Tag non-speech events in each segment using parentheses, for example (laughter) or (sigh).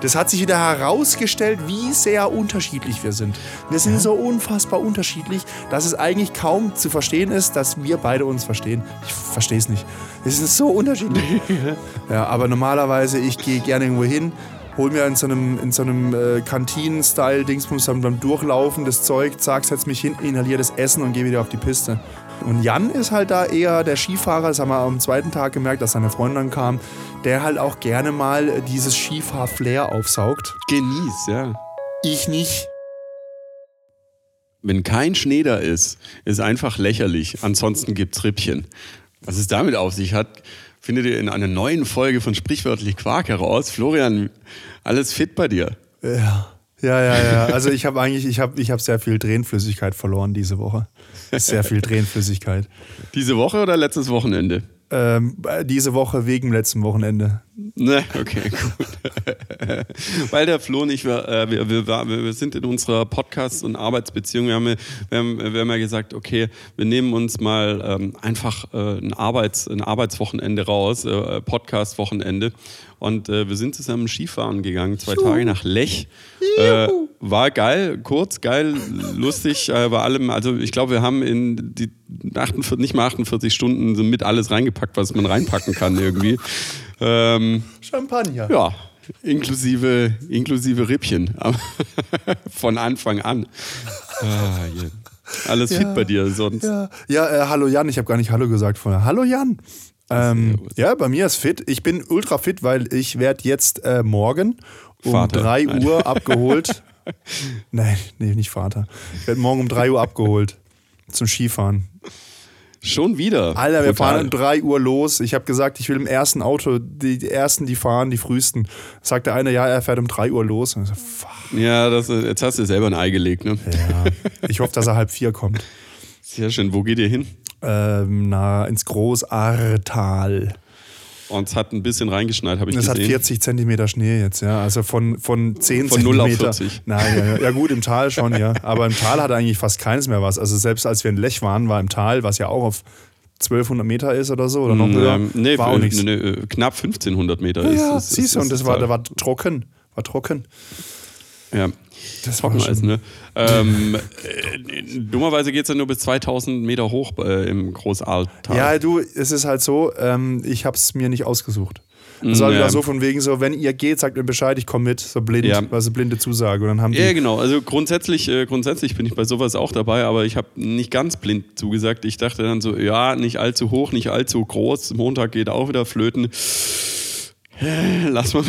Das hat sich wieder herausgestellt, wie sehr unterschiedlich wir sind. Wir sind so unfassbar unterschiedlich, dass es eigentlich kaum zu verstehen ist, dass wir beide uns verstehen. Ich verstehe es nicht. Es ist so unterschiedlich. (laughs) ja, aber normalerweise, ich gehe gerne irgendwo hin, hol mir in so einem, in so einem äh, Kantinen-Style-Dingsbums dann beim Durchlaufen das Zeug, zack, setz mich hin, inhaliere das Essen und gehe wieder auf die Piste. Und Jan ist halt da eher der Skifahrer, das haben wir am zweiten Tag gemerkt, dass seine Freundin dann kam, der halt auch gerne mal dieses Skifahr-Flair aufsaugt. Genieß, ja. Ich nicht. Wenn kein Schnee da ist, ist einfach lächerlich. Ansonsten gibt's Rippchen. Was es damit auf sich hat, findet ihr in einer neuen Folge von Sprichwörtlich Quark heraus. Florian, alles fit bei dir? Ja. Ja, ja, ja. Also ich habe eigentlich, ich habe ich hab sehr viel Tränenflüssigkeit verloren diese Woche. Sehr viel Tränenflüssigkeit. Diese Woche oder letztes Wochenende? Ähm, diese Woche wegen letztem Wochenende. Ne, okay, gut. Weil der Flo und ich, wir, äh, wir, wir, wir sind in unserer Podcast- und Arbeitsbeziehung. Wir haben, wir, haben, wir haben ja gesagt, okay, wir nehmen uns mal ähm, einfach äh, ein, Arbeits-, ein Arbeitswochenende raus, äh, Podcast-Wochenende. Und äh, wir sind zusammen Skifahren gegangen, zwei Tage nach Lech. Äh, war geil, kurz, geil, lustig, äh, bei allem. Also ich glaube, wir haben in die 48, nicht mal 48 Stunden so mit alles reingepackt, was man reinpacken kann irgendwie. Ähm, Champagner. ja, inklusive, inklusive Rippchen. (laughs) Von Anfang an. Ah, yeah. Alles Ja. fit bei dir sonst. Ja, ja äh, hallo Jan, ich habe gar nicht Hallo gesagt vorher. Hallo Jan. Ähm, Servus. ja, bei mir ist fit. Ich bin ultra fit, weil ich werde jetzt äh, morgen um Vater. 3 Nein. Uhr (laughs) abgeholt. Nein, nee, nicht Vater. Ich werde morgen um 3 Uhr abgeholt zum Skifahren. Schon wieder. Alter, wir Brutal. fahren um 3 Uhr los. Ich habe gesagt, ich will im ersten Auto, die, die ersten, die fahren, die frühesten. Sagt der eine, ja, er fährt um 3 Uhr los. So. Ja, das, jetzt hast du selber ein Ei gelegt, ne? Ja. Ich hoffe, dass er halb vier kommt. Sehr schön. Wo geht ihr hin? Ähm, na, ins Großartal. Und es hat ein bisschen reingeschneit, habe ich Es hat gesehen. 40 Zentimeter Schnee jetzt, ja. Also von, von 10 Von 0 auf Zentimeter. 40. Nein, ja, ja. ja gut, im Tal schon, ja. Aber im Tal hat eigentlich fast keines mehr was. Also selbst als wir in Lech waren, war im Tal, was ja auch auf 1200 Meter ist oder so, oder noch höher, Ähm, nee, war auch äh, nichts. nee, äh, knapp 1500 Meter Ja, ist ja, siehst du, und das war, da war trocken. War trocken. Ja. Das war Trocken schon- ne? ähm, äh, dummerweise geht es ja nur bis 2000 Meter hoch äh, im Großaltal. Ja, du, es ist halt so, ähm, ich habe es mir nicht ausgesucht. Es war wieder ja. so von wegen so, wenn ihr geht, sagt mir Bescheid, ich komme mit, so blind, Ja. also blinde Zusage. Und dann haben die, Ja, genau. Also grundsätzlich, äh, grundsätzlich bin ich bei sowas auch dabei, aber ich habe nicht ganz blind zugesagt. Ich dachte dann so, ja, nicht allzu hoch, nicht allzu groß. Montag geht auch wieder flöten. Äh, Lass mal.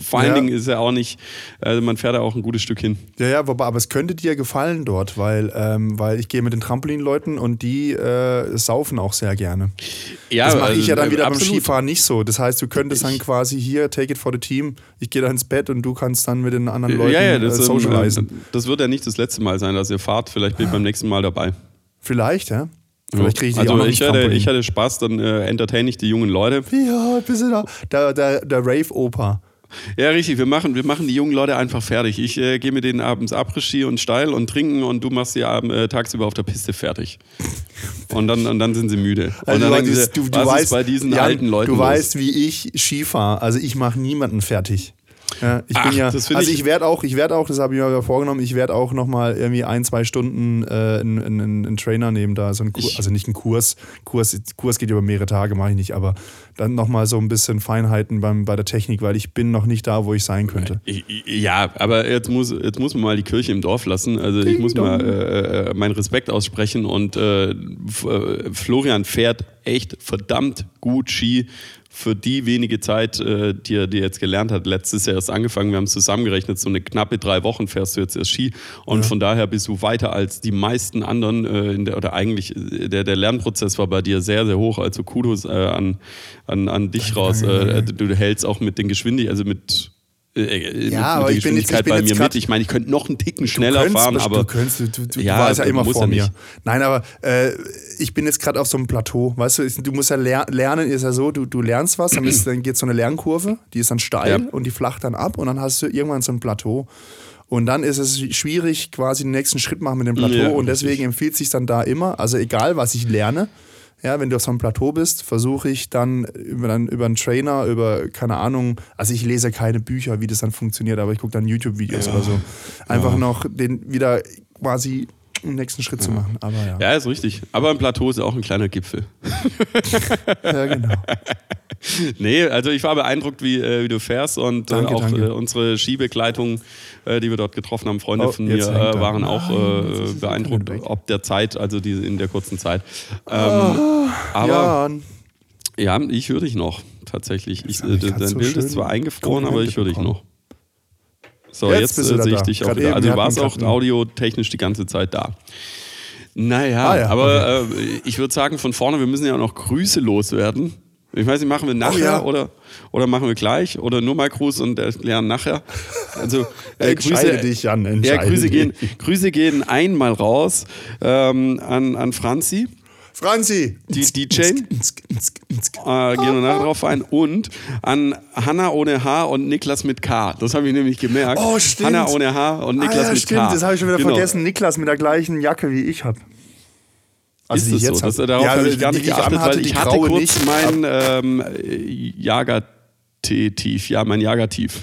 Vor allen Ja. Dingen ist ja auch nicht, also man fährt da auch ein gutes Stück hin. Ja, ja, wobei, aber es könnte dir gefallen dort, weil, ähm, weil ich gehe mit den Trampolinleuten und die äh, saufen auch sehr gerne. Ja, das mache also, ich ja dann äh, wieder beim absolut. Skifahren nicht so. Das heißt, du könntest dann Ich- quasi hier, take it for the team, ich gehe da ins Bett und du kannst dann mit den anderen Leuten Ja, ja, das, äh, ähm, socialisen. äh, das wird ja nicht das letzte Mal sein, dass ihr fahrt. Vielleicht bin ich beim nächsten Mal dabei. Vielleicht, ja. Vielleicht kriege ich die also auch noch ich hatte, Trampolin. ich hatte Spaß, dann äh, entertain ich die jungen Leute. Ja, bisschen da. Der, der, der Rave-Opa. Ja, richtig. Wir machen, wir machen die jungen Leute einfach fertig. Ich äh, gehe mit denen abends Après-Ski und steil und trinken und du machst sie abend, äh, tagsüber auf der Piste fertig. Und dann, und dann sind sie müde. Und Also dann du, sie, du, du weißt, bei diesen Jan, alten Leuten Du los? weißt, wie ich Ski fahre. Also ich mache niemanden fertig. Ja, ich bin Ach, ja, also ich- ich werde auch, ich werde auch, das habe ich mir ja vorgenommen, ich werde auch nochmal irgendwie ein, zwei Stunden äh, einen, einen, einen Trainer nehmen, da so einen Kurs, Ich- also nicht einen Kurs, Kurs, Kurs geht über mehrere Tage, mache ich nicht, aber dann nochmal so ein bisschen Feinheiten beim, bei der Technik, weil ich bin noch nicht da, wo ich sein könnte. Ja, aber jetzt muss, jetzt muss man mal die Kirche im Dorf lassen. Also ich muss mal äh, äh, meinen Respekt aussprechen und äh, äh, Florian fährt echt verdammt gut Ski für die wenige Zeit, äh, die er die er jetzt gelernt hat. Letztes Jahr erst angefangen, wir haben es zusammengerechnet, so eine knappe drei Wochen fährst du jetzt erst Ski und von daher bist du weiter als die meisten anderen äh, der, oder eigentlich äh, der, der Lernprozess war bei dir sehr, sehr hoch. Also Kudos äh, an, an, an dich raus. Äh, du, hältst auch mit den Geschwindigkeiten, also mit äh, Ja, mit, aber mit ich der jetzt- Geschwindigkeit bin bei jetzt mir mit. Ich meine, ich könnte noch einen Ticken schneller könntest, fahren, du, aber du, könntest, du, du, du Ja, warst ja immer vor er mir. Nein, aber äh, ich bin jetzt gerade auf so einem Plateau. Weißt du, du musst ja ler lernen, ist ja so, du, du lernst was, dann, ist, dann geht so eine Lernkurve, die ist dann steil Ja. und die flacht dann ab und dann hast du irgendwann so ein Plateau. Und dann ist es schwierig, quasi den nächsten Schritt machen mit dem Plateau. Ja, und deswegen empfiehlt sich dann da immer, also egal was ich lerne, Ja, wenn du auf so einem Plateau bist, versuche ich dann über, dann über einen Trainer, über, keine Ahnung, also ich lese keine Bücher, wie das dann funktioniert, aber ich gucke dann YouTube-Videos Ja. oder so. Einfach Ja. noch den wieder quasi den nächsten Schritt zu machen. Aber ja. Ja, ist richtig. Aber ein Plateau ist auch ein kleiner Gipfel. (laughs) ja genau. (laughs) Nee, also ich war beeindruckt, wie, äh, wie du fährst und Danke, äh, auch äh, unsere Skibegleitung, äh, die wir dort getroffen haben, Freunde Oh, von mir, äh, waren auch Nein, äh, beeindruckt, ob der Zeit, also die, in der kurzen Zeit. Ähm, aber ja. ja, ich höre dich noch, tatsächlich. Ich, äh, dein so Bild ist zwar eingefroren, aber ich höre dich noch. So, Jetzt jetzt, bist du äh, sehe ich da. dich auch Grad wieder. Also du warst auch audiotechnisch die ganze Zeit da. Naja, Ah ja, aber äh, ich würde sagen, von vorne, wir müssen ja auch noch Grüße loswerden. Ich weiß nicht, machen wir nachher Oh ja. oder, oder machen wir gleich oder nur mal Gruß und erklären nachher. Also äh, (laughs) Entscheide Grüße, dich, ja, entscheide Grüße dich. gehen, Grüße gehen einmal raus ähm, an, an Franzi, Franzi! die DJ. Äh, gehen wir nachher drauf ein. Und an Hanna ohne H und Niklas mit K. Das habe ich nämlich gemerkt. Oh, stimmt. Hanna ohne H und Niklas ah, ja, mit stimmt, K. das habe ich schon wieder Genau. vergessen. Niklas mit der gleichen Jacke wie ich habe. ist die es so? hab. Das, darauf habe ich gar die, nicht die ich geachtet, anhatte, weil die ich hatte kurz nicht. mein ähm, Jagertief, ja, mein (laughs) Jagertief.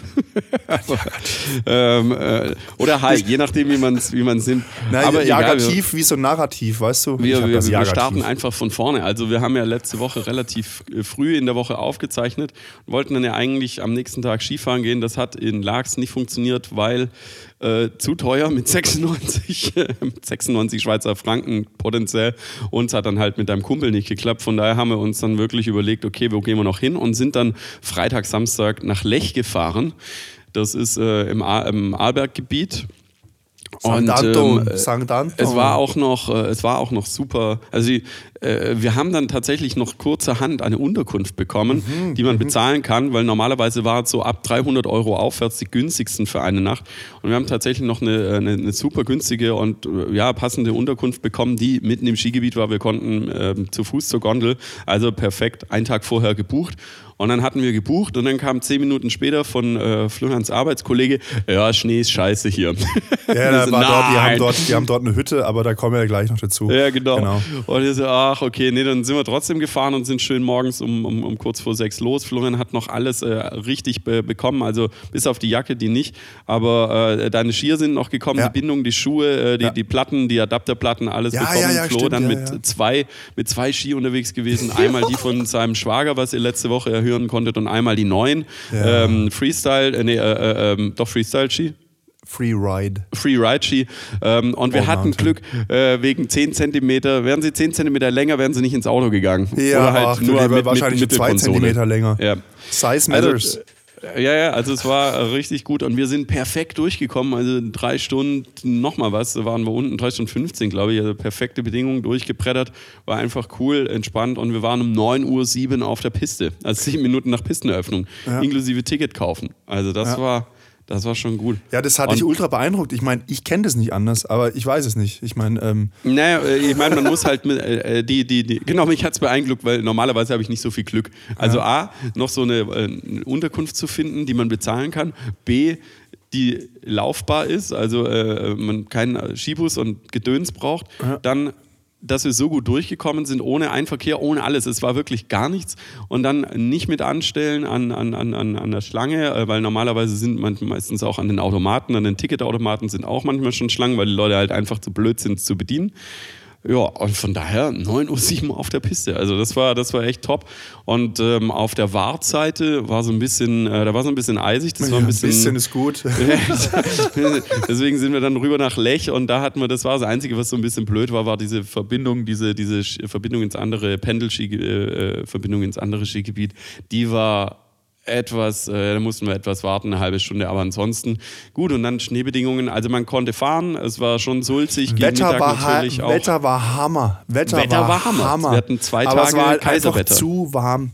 ähm, äh, oder High, je nachdem, wie man es wie man's nimmt. Nein, Aber Jagativ wie so ein Narrativ, weißt du? Wir, wir, wir starten einfach von vorne. Also wir haben ja letzte Woche relativ äh, früh in der Woche aufgezeichnet und wollten dann ja eigentlich am nächsten Tag Skifahren gehen. Das hat in Laax nicht funktioniert, weil äh, zu teuer mit 96, mit 96 Schweizer Franken potenziell. Uns hat dann halt mit deinem Kumpel nicht geklappt. Von daher haben wir uns dann wirklich überlegt, okay, wo gehen wir noch hin? Und sind dann Freitag, Samstag nach Lech gefahren. Das ist äh, im, im Arlberggebiet. St. Und, Anton, ähm, St. Anton. es war auch noch, äh, es war auch noch super. Also die, äh, wir haben dann tatsächlich noch kurzerhand eine Unterkunft bekommen, Mhm, die man bezahlen kann, weil normalerweise war es so ab 300 Euro aufwärts die günstigsten für eine Nacht. Und wir haben tatsächlich noch eine, eine, eine super günstige und äh, ja passende Unterkunft bekommen, die mitten im Skigebiet war. Wir konnten ähm, zu Fuß zur Gondel, also perfekt, einen Tag vorher gebucht. Und dann hatten wir gebucht und dann kam zehn Minuten später von äh, Florians Arbeitskollege, ja, Schnee ist scheiße hier. Ja, (laughs) da so, war dort, die, haben dort, die haben dort eine Hütte, aber da kommen wir gleich noch dazu. Ja, genau. Genau. Und wir so, ach, okay, nee, dann sind wir trotzdem gefahren und sind schön morgens um, um, um kurz vor sechs los. Florian hat noch alles äh, richtig be bekommen, also bis auf die Jacke, die nicht. Aber äh, deine Skier sind noch gekommen, Ja. die Bindung, die Schuhe, äh, die, Ja. die Platten, die Adapterplatten, alles Ja, bekommen. ja, ja, Flo stimmt, dann mit. Zwei, mit zwei Ski unterwegs gewesen. Einmal die von (laughs) seinem Schwager, was ihr letzte Woche erhören konntet, und einmal die neuen. Ja. Ähm, Freestyle, äh, nee, äh, äh, ähm, doch Freestyle-Ski. Free Ride. Free Ride Ski. Ähm, und wir Oh, hatten Mountain. Glück, äh, wegen 10 Zentimeter, wären sie 10 Zentimeter länger, wären sie nicht ins Auto gegangen. Ja, Oder halt ach, nur mit, wahrscheinlich mit, mit zwei Konsole. Zentimeter länger. Ja. Size matters. Also, ja, ja, also es war richtig gut und wir sind perfekt durchgekommen. Also drei Stunden nochmal was, da waren wir unten, drei Stunden 15, glaube ich. Also perfekte Bedingungen durchgebrettert. War einfach cool, entspannt und wir waren um 9.07 Uhr auf der Piste. Also sieben Minuten nach Pisteneröffnung. Ja. Inklusive Ticket kaufen. Also das Ja. war. Das war schon gut. ja, das hat Und- dich ultra beeindruckt. Ich meine, ich kenne das nicht anders, aber ich weiß es nicht. Ich meine, ähm, Naja, äh, ich meine, man muss halt mit, äh, die, die, die, genau, mich hat's beeindruckt, weil normalerweise habe ich nicht so viel Glück. Also A, noch so eine, äh, eine Unterkunft zu finden, die man bezahlen kann. B, die laufbar ist, also äh, man keinen Skibus und Gedöns braucht. Dann dass wir so gut durchgekommen sind, ohne Einverkehr, ohne alles. Es war wirklich gar nichts. Und dann nicht mit anstellen an, an, an, an der Schlange, äh, weil normalerweise sind man meistens auch an den Automaten, an den Ticketautomaten sind auch manchmal schon Schlangen, weil die Leute halt einfach zu blöd sind zu bedienen. Ja, und von daher 9.07 Uhr auf der Piste. Also das war, das war echt top. Und ähm, auf der Wartseite war so ein bisschen, äh, da war so ein bisschen eisig. Das war ja, ein bisschen, ist gut. (laughs) Deswegen sind wir dann rüber nach Lech und da hatten wir, das war das Einzige, was so ein bisschen blöd war, war diese Verbindung, diese, diese Verbindung ins andere Pendelski, äh, äh, Verbindung ins andere Skigebiet, die war etwas, äh, da mussten wir etwas warten, eine halbe Stunde, aber ansonsten gut und dann Schneebedingungen, also man konnte fahren, es war schon sulzig, Wetter Mittag war, ha auch. Wetter war Hammer. Wetter, Wetter war, war Hammer. Wir hatten zwei Aber es Tage war halt Kaiserwetter. einfach zu warm.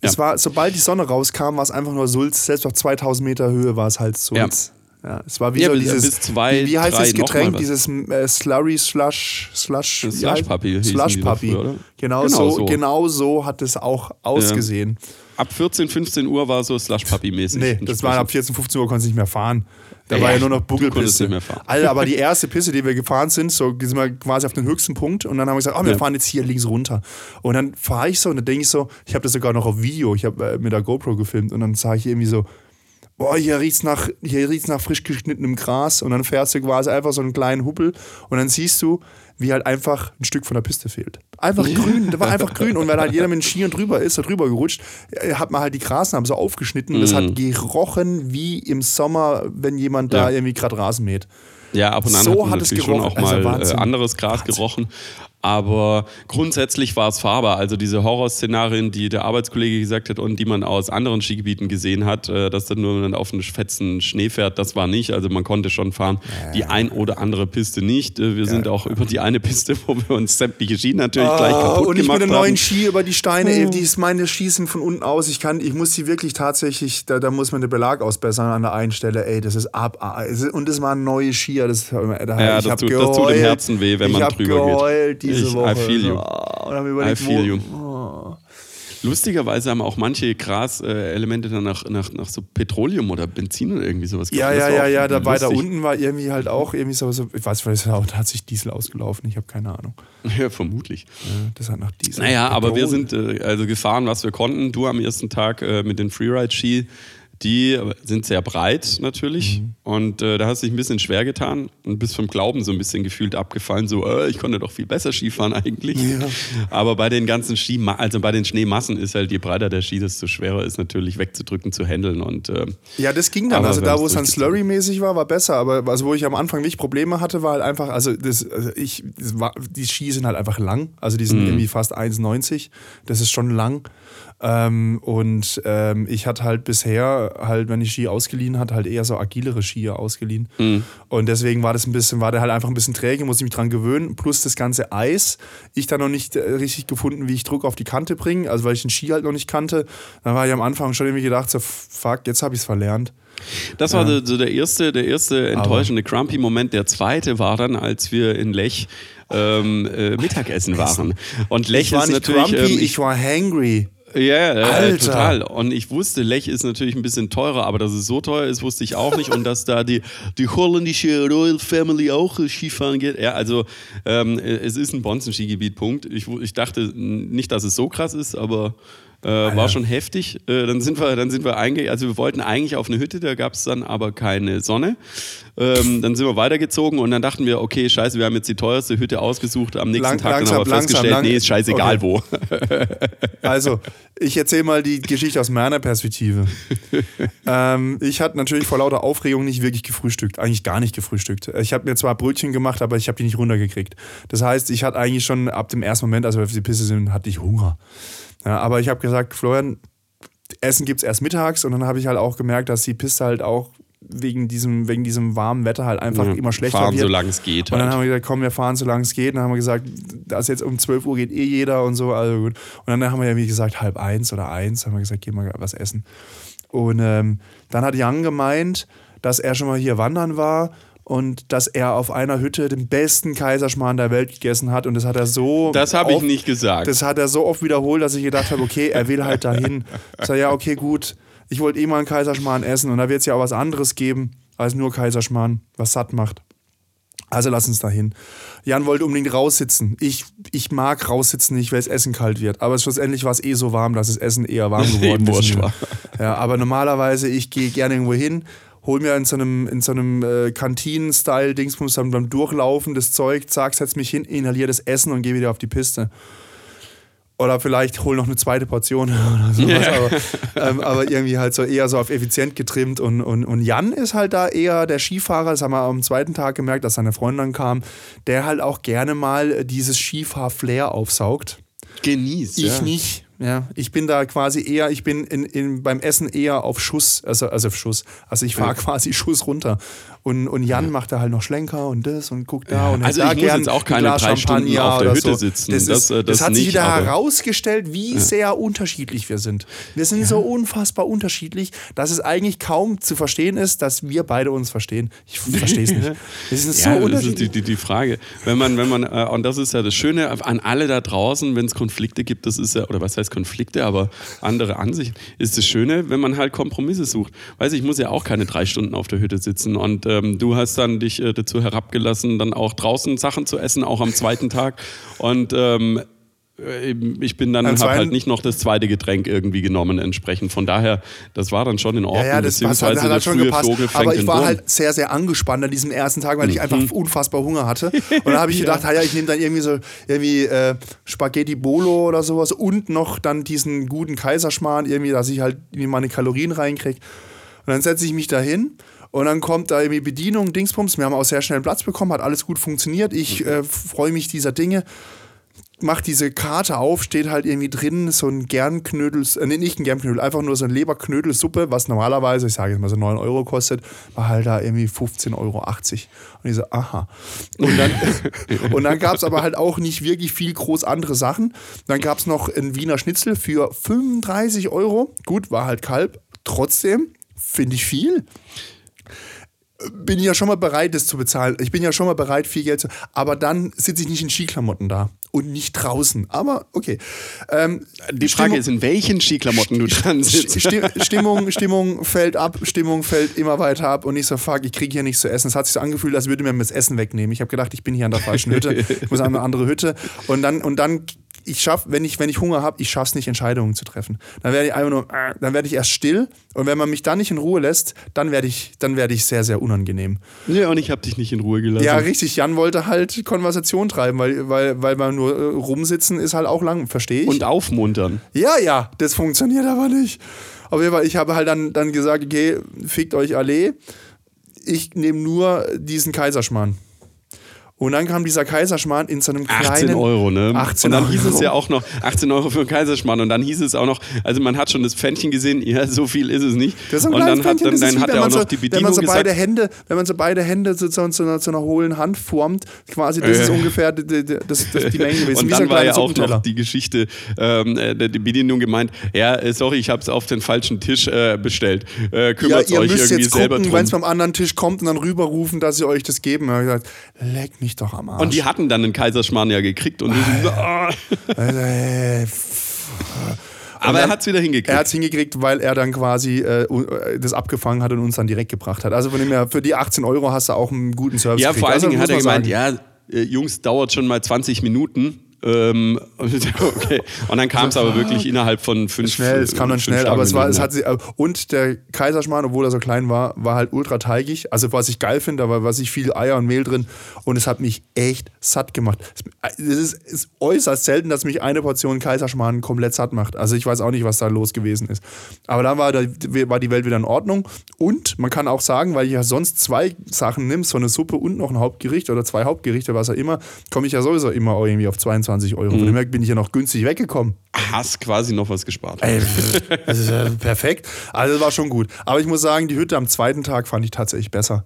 Es Ja. war, sobald die Sonne rauskam, war es einfach nur Sulz. Selbst auf 2000 Meter Höhe war es halt Sulz. Ja. es war wie Ja, so dieses, zwei, wie, wie heißt das Getränk, dieses äh, Slurry, Slush, Slush, Slush Puppy Slush Puppy. früher? Genau, Genau so, so. genau so hat es auch ausgesehen. Ab 14, 15 Uhr war so Slush-Puppy-mäßig. Nee, das war ab 14, 15 Uhr konntest du nicht mehr fahren. Da Ja, war ja nur noch Buckelpiste. Alter, aber die (laughs) erste Piste, die wir gefahren sind, so sind wir quasi auf den höchsten Punkt und dann haben wir gesagt, oh, wir Ja. fahren jetzt hier links runter. Und dann fahre ich so und dann denke ich so, ich habe das sogar noch auf Video, ich habe äh, mit der GoPro gefilmt und dann sage ich irgendwie so, boah, hier riecht's nach, hier riecht's nach frisch geschnittenem Gras und dann fährst du quasi einfach so einen kleinen Huppel und dann siehst du, wie halt einfach ein Stück von der Piste fehlt. Einfach grün, da war einfach grün und weil halt jeder mit den Skiern drüber ist, da drüber gerutscht, äh, hat man halt die Grasnarben so aufgeschnitten und es hat gerochen wie im Sommer, wenn jemand da Ja. irgendwie gerade Rasen mäht. Ja, ab und an So hat es natürlich schon gerochen. auch Also mal äh, Wahnsinn. anderes Gras gerochen. Aber grundsätzlich war es fahrbar. Also diese Horrorszenarien, die der Arbeitskollege gesagt hat und die man aus anderen Skigebieten gesehen hat, äh, dass dann nur man auf einen fetzen Schnee fährt, das war nicht. Also man konnte schon fahren. Die ein oder andere Piste nicht. Äh, Wir sind auch über die eine Piste, wo wir uns sämtliche Ski natürlich gleich Ah, kaputt und ich gemacht mit den haben. neuen Ski über die Steine, ey, die ist meine schießen von unten aus. Ich kann, ich muss sie wirklich tatsächlich, da, da muss man den Belag ausbessern an der einen Stelle. Ey, das ist ab. es Und das waren neue Skier. Das, da, Ja, ich das tut- das tut im geheult. Herzen weh, wenn man drüber geht. geheult diese Ich- I Woche. feel you. So, ah, und überlegt, I feel you. Oh. Lustigerweise haben auch manche Gras-Elemente dann nach, nach, nach so Petroleum oder Benzin oder irgendwie sowas Ja, ja, ja, ja, da weiter lustig. unten war irgendwie halt auch irgendwie so, so ich weiß, vielleicht da hat sich Diesel ausgelaufen, ich habe keine Ahnung. Ja, vermutlich. Ja, Das hat nach Diesel. Naja, aber wir Petrol. sind äh, also gefahren, was wir konnten. Du am ersten Tag äh, mit den Freeride-Ski. Die sind sehr breit natürlich Mhm. und äh, da hast du dich ein bisschen schwer getan und bist vom Glauben so ein bisschen gefühlt abgefallen, so äh, ich konnte doch viel besser Skifahren eigentlich. Ja. Aber bei den ganzen Ski, also bei den Schneemassen ist halt, je breiter der Ski, desto schwerer ist natürlich wegzudrücken, zu handeln und äh, Ja, das ging dann. Also da, wo es dann. Slurry-mäßig war, war besser. Aber also, wo ich am Anfang wirklich Probleme hatte, war halt einfach, also, das, also ich, das war, die Ski sind halt einfach lang. Also die Mhm. sind irgendwie fast 1,90. Das ist schon lang. Ähm, und ähm, ich hatte halt bisher, halt, wenn ich Ski ausgeliehen hatte, halt eher so agilere Skier ausgeliehen. Mhm. Und deswegen war das ein bisschen, war der halt einfach ein bisschen träge, muss ich mich dran gewöhnen. Plus das ganze Eis. Ich dann noch nicht äh, richtig gefunden, wie ich Druck auf die Kante bringe, also weil ich den Ski halt noch nicht kannte. Dann war ich am Anfang schon irgendwie gedacht, so fuck, jetzt habe ich es verlernt. Das war so der erste, der erste enttäuschende Grumpy-Moment. Der zweite war dann, als wir in Lech ähm, äh, Mittagessen waren. Und Lech Ich war ist nicht natürlich. grumpy, ähm, ich war hangry. Ja, äh, Alter. total. Und ich wusste, Lech ist natürlich ein bisschen teurer, aber dass es so teuer ist, wusste ich auch nicht. Und dass da die, die holländische Royal Family auch äh, Skifahren geht. Ja, also ähm, äh, es ist ein Bonzen-Skigebiet, Punkt. Ich, ich dachte nicht, dass es so krass ist, aber äh, war schon heftig. Äh, dann sind wir, dann sind wir einge also wir wollten eigentlich auf eine Hütte, da gab es dann aber keine Sonne. Ähm, dann sind wir weitergezogen und dann dachten wir, okay, scheiße, wir haben jetzt die teuerste Hütte ausgesucht. Am nächsten Lang- Tag langsam, dann aber langsam, festgestellt, lang- nee, ist scheißegal Okay. wo. (laughs) Also, ich erzähle mal die Geschichte aus meiner Perspektive. (laughs) ähm, ich hatte natürlich vor lauter Aufregung nicht wirklich gefrühstückt. Eigentlich gar nicht gefrühstückt. Ich habe mir zwar Brötchen gemacht, aber ich habe die nicht runtergekriegt. Das heißt, ich hatte eigentlich schon ab dem ersten Moment, als wir auf die Piste sind, hatte ich Hunger. Ja, aber ich habe gesagt, Florian, Essen gibt es erst mittags und dann habe ich halt auch gemerkt, dass die Piste halt auch wegen diesem, wegen diesem warmen Wetter halt einfach Ja, immer schlechter fahren, wird. solange es geht Und dann halt. haben wir gesagt, komm, wir fahren, solange es geht. Und dann haben wir gesagt, dass jetzt um 12 Uhr geht eh jeder und so, also gut. Und dann haben wir ja, wie gesagt, halb eins oder eins, haben wir gesagt, gehen wir was essen. Und ähm, dann hat Jan gemeint, dass er schon mal hier wandern war und dass er auf einer Hütte den besten Kaiserschmarrn der Welt gegessen hat. Und das hat er so. Das habe ich oft- nicht gesagt. Das hat er so oft wiederholt, dass ich gedacht habe, okay, er will halt dahin. Ich sage, ja, okay, gut. Ich wollte eh mal einen Kaiserschmarrn essen und da wird es ja auch was anderes geben als nur Kaiserschmarrn, was satt macht. Also lass uns dahin. Jan wollte unbedingt raussitzen. Ich, ich mag raussitzen nicht, weil das Essen kalt wird. Aber schlussendlich war es eh so warm, dass das Essen eher warm (laughs) geworden ist. Ja, aber normalerweise, ich gehe gerne irgendwo hin, hol mir in so einem, in so einem äh, Kantinen-Style-Dingsbums beim Durchlaufen das Zeug, zack, setz mich hin, inhaliere das Essen und gehe wieder auf die Piste. Oder vielleicht hol noch eine zweite Portion (laughs) oder sowas. Aber, ähm, aber irgendwie halt so eher so auf effizient getrimmt. Und, und, und Jan ist halt da eher der Skifahrer, das haben wir am zweiten Tag gemerkt, dass seine Freundin dann kam, der halt auch gerne mal dieses Skifahr-Flair aufsaugt. Genießt. Ich ja. nicht. Ja, ich bin da quasi eher, ich bin in, in, beim Essen eher auf Schuss, also, also auf Schuss. Also ich fahre quasi Schuss runter. Und, und Jan macht da halt noch Schlenker und das und guckt da und Also da ich muss gern jetzt auch ein keine drei Stunden auf der Hütte so. sitzen. Das, Das, ist, äh, das, das hat sich nicht, wieder aber- herausgestellt, wie sehr unterschiedlich wir sind. Wir sind so unfassbar unterschiedlich, dass es eigentlich kaum zu verstehen ist, dass wir beide uns verstehen. Ich verstehe es nicht. (laughs) Wir sind so Ja, das ist unterschiedlich. die, die, die Frage. Wenn man, wenn man, äh, und das ist ja das Schöne an alle da draußen, wenn es Konflikte gibt, das ist ja, oder was heißt als Konflikte, aber andere Ansichten. Ist das Schöne, wenn man halt Kompromisse sucht. Weiß ich, muss ja auch keine drei Stunden auf der Hütte sitzen und ähm, du hast dann dich äh, dazu herabgelassen, dann auch draußen Sachen zu essen, auch am zweiten Tag und ähm, äh, ich bin dann habe halt nicht noch das zweite Getränk irgendwie genommen entsprechend. Von daher, das war dann schon in Ordnung. Ja, ja das hat, hat, hat schon gepasst. Aber ich war halt sehr, sehr angespannt an diesem ersten Tag, weil mhm. ich einfach unfassbar Hunger hatte. (laughs) Und dann habe ich gedacht, ja. ja, ich nehme dann irgendwie so irgendwie äh, Spaghetti Bolo oder sowas und noch dann diesen guten Kaiserschmarrn irgendwie, dass ich halt meine Kalorien reinkriege. Und dann setze ich mich da hin und dann kommt da irgendwie Bedienung, Dingsbums. Wir haben auch sehr schnell Platz bekommen, hat alles gut funktioniert. Ich äh, freue mich dieser Dinge macht diese Karte auf, steht halt irgendwie drin so ein Gernknödel, äh, nicht ein Gernknödel, einfach nur so eine Leberknödelsuppe, was normalerweise, ich sage jetzt mal so 9 Euro kostet, war halt da irgendwie 15,80 Euro. Und ich so, aha. Und dann, (laughs) und dann gab es aber halt auch nicht wirklich viel groß andere Sachen. Dann gab es noch ein Wiener Schnitzel für 35 Euro. Gut, war halt Kalb. Trotzdem finde ich viel bin ja schon mal bereit, das zu bezahlen. Ich bin ja schon mal bereit, viel Geld zu. Aber dann sitze ich nicht in Skiklamotten da und nicht draußen. Aber okay. Ähm, Die Frage Stimmung, ist, in welchen Skiklamotten du dran sitzt. Stimmung, Stimmung fällt ab, Stimmung fällt immer weiter ab und ich so, fuck, ich kriege hier nichts zu essen. Es hat sich so angefühlt, als würde mir das Essen wegnehmen. Ich habe gedacht, ich bin hier an der falschen Hütte. Ich (laughs) muss an eine andere Hütte. Und dann, und dann ich schaff, wenn ich, wenn ich Hunger habe, ich schaffe es nicht, Entscheidungen zu treffen. Dann werde ich einfach nur, äh, dann werde ich erst still und wenn man mich dann nicht in Ruhe lässt, dann werde ich, dann werde ich sehr, sehr unangenehm. Ja, und ich habe dich nicht in Ruhe gelassen. Ja, richtig. Jan wollte halt Konversation treiben, weil, weil, weil man nur äh, rumsitzen ist halt auch lang, verstehe ich. Und aufmuntern. Ja, ja, das funktioniert aber nicht. Auf jeden Fall, ich habe halt dann, dann gesagt, okay, fickt euch alle. Ich nehme nur diesen Kaiserschmarrn. Und dann kam dieser Kaiserschmarrn in so einem kleinen... 18 Euro, ne? 18 und dann Euro. hieß es ja auch noch, 18 Euro für einen Kaiserschmarrn. Und dann hieß es auch noch, also man hat schon das Pfännchen gesehen, ja, so viel ist es nicht. Das ist ein und dann hat, dann, dann hat er auch so, noch die Bedienung wenn man so gesagt, beide Hände, Wenn man so beide Hände zu, zu, zu, einer, zu einer hohlen Hand formt, quasi, das äh. ist ungefähr die, die, das, das, die Menge gewesen. (laughs) Und dann war ja auch noch die Geschichte, ähm, äh, die Bedienung gemeint, ja, äh, sorry, ich habe es auf den falschen Tisch äh, bestellt. Äh, kümmert ja, euch irgendwie jetzt selber gucken, Wenn es beim anderen Tisch kommt und dann rüberrufen, dass sie euch das geben. Ich gesagt, leck mich doch am Arsch hatten dann einen Kaiserschmarrn ja gekriegt und so, oh. Aber er hat es wieder hingekriegt. Er hat es hingekriegt, weil er dann quasi äh, das abgefangen hat und uns dann direkt gebracht hat. Also von dem her, für die 18 Euro hast du auch einen guten Service Ja, vor allen also Dingen hat er gemeint, sagen. ja, Jungs, dauert schon mal 20 Minuten. Ähm, (laughs) okay. Und dann kam es aber wirklich innerhalb von fünf Schnell, es kam dann schnell, aber es war, es hat sie, und der Kaiserschmarrn, obwohl er so klein war, war halt ultra teigig. Also was ich geil finde, da war was ich viel Eier und Mehl drin und es hat mich echt satt gemacht. Es ist, ist äußerst selten, dass mich eine Portion Kaiserschmarrn komplett satt macht. Also ich weiß auch nicht, was da los gewesen ist. Aber dann war, da, war die Welt wieder in Ordnung und man kann auch sagen, weil ich ja sonst zwei Sachen nimm, so eine Suppe und noch ein Hauptgericht oder zwei Hauptgerichte, was auch immer, komme ich ja sowieso immer irgendwie auf 22 25 Euro. Mhm. Von dem her bin ich ja noch günstig weggekommen. Hast quasi noch was gespart. Ey, (laughs) das ist ja perfekt. Also das war schon gut. Aber ich muss sagen, die Hütte am zweiten Tag fand ich tatsächlich besser.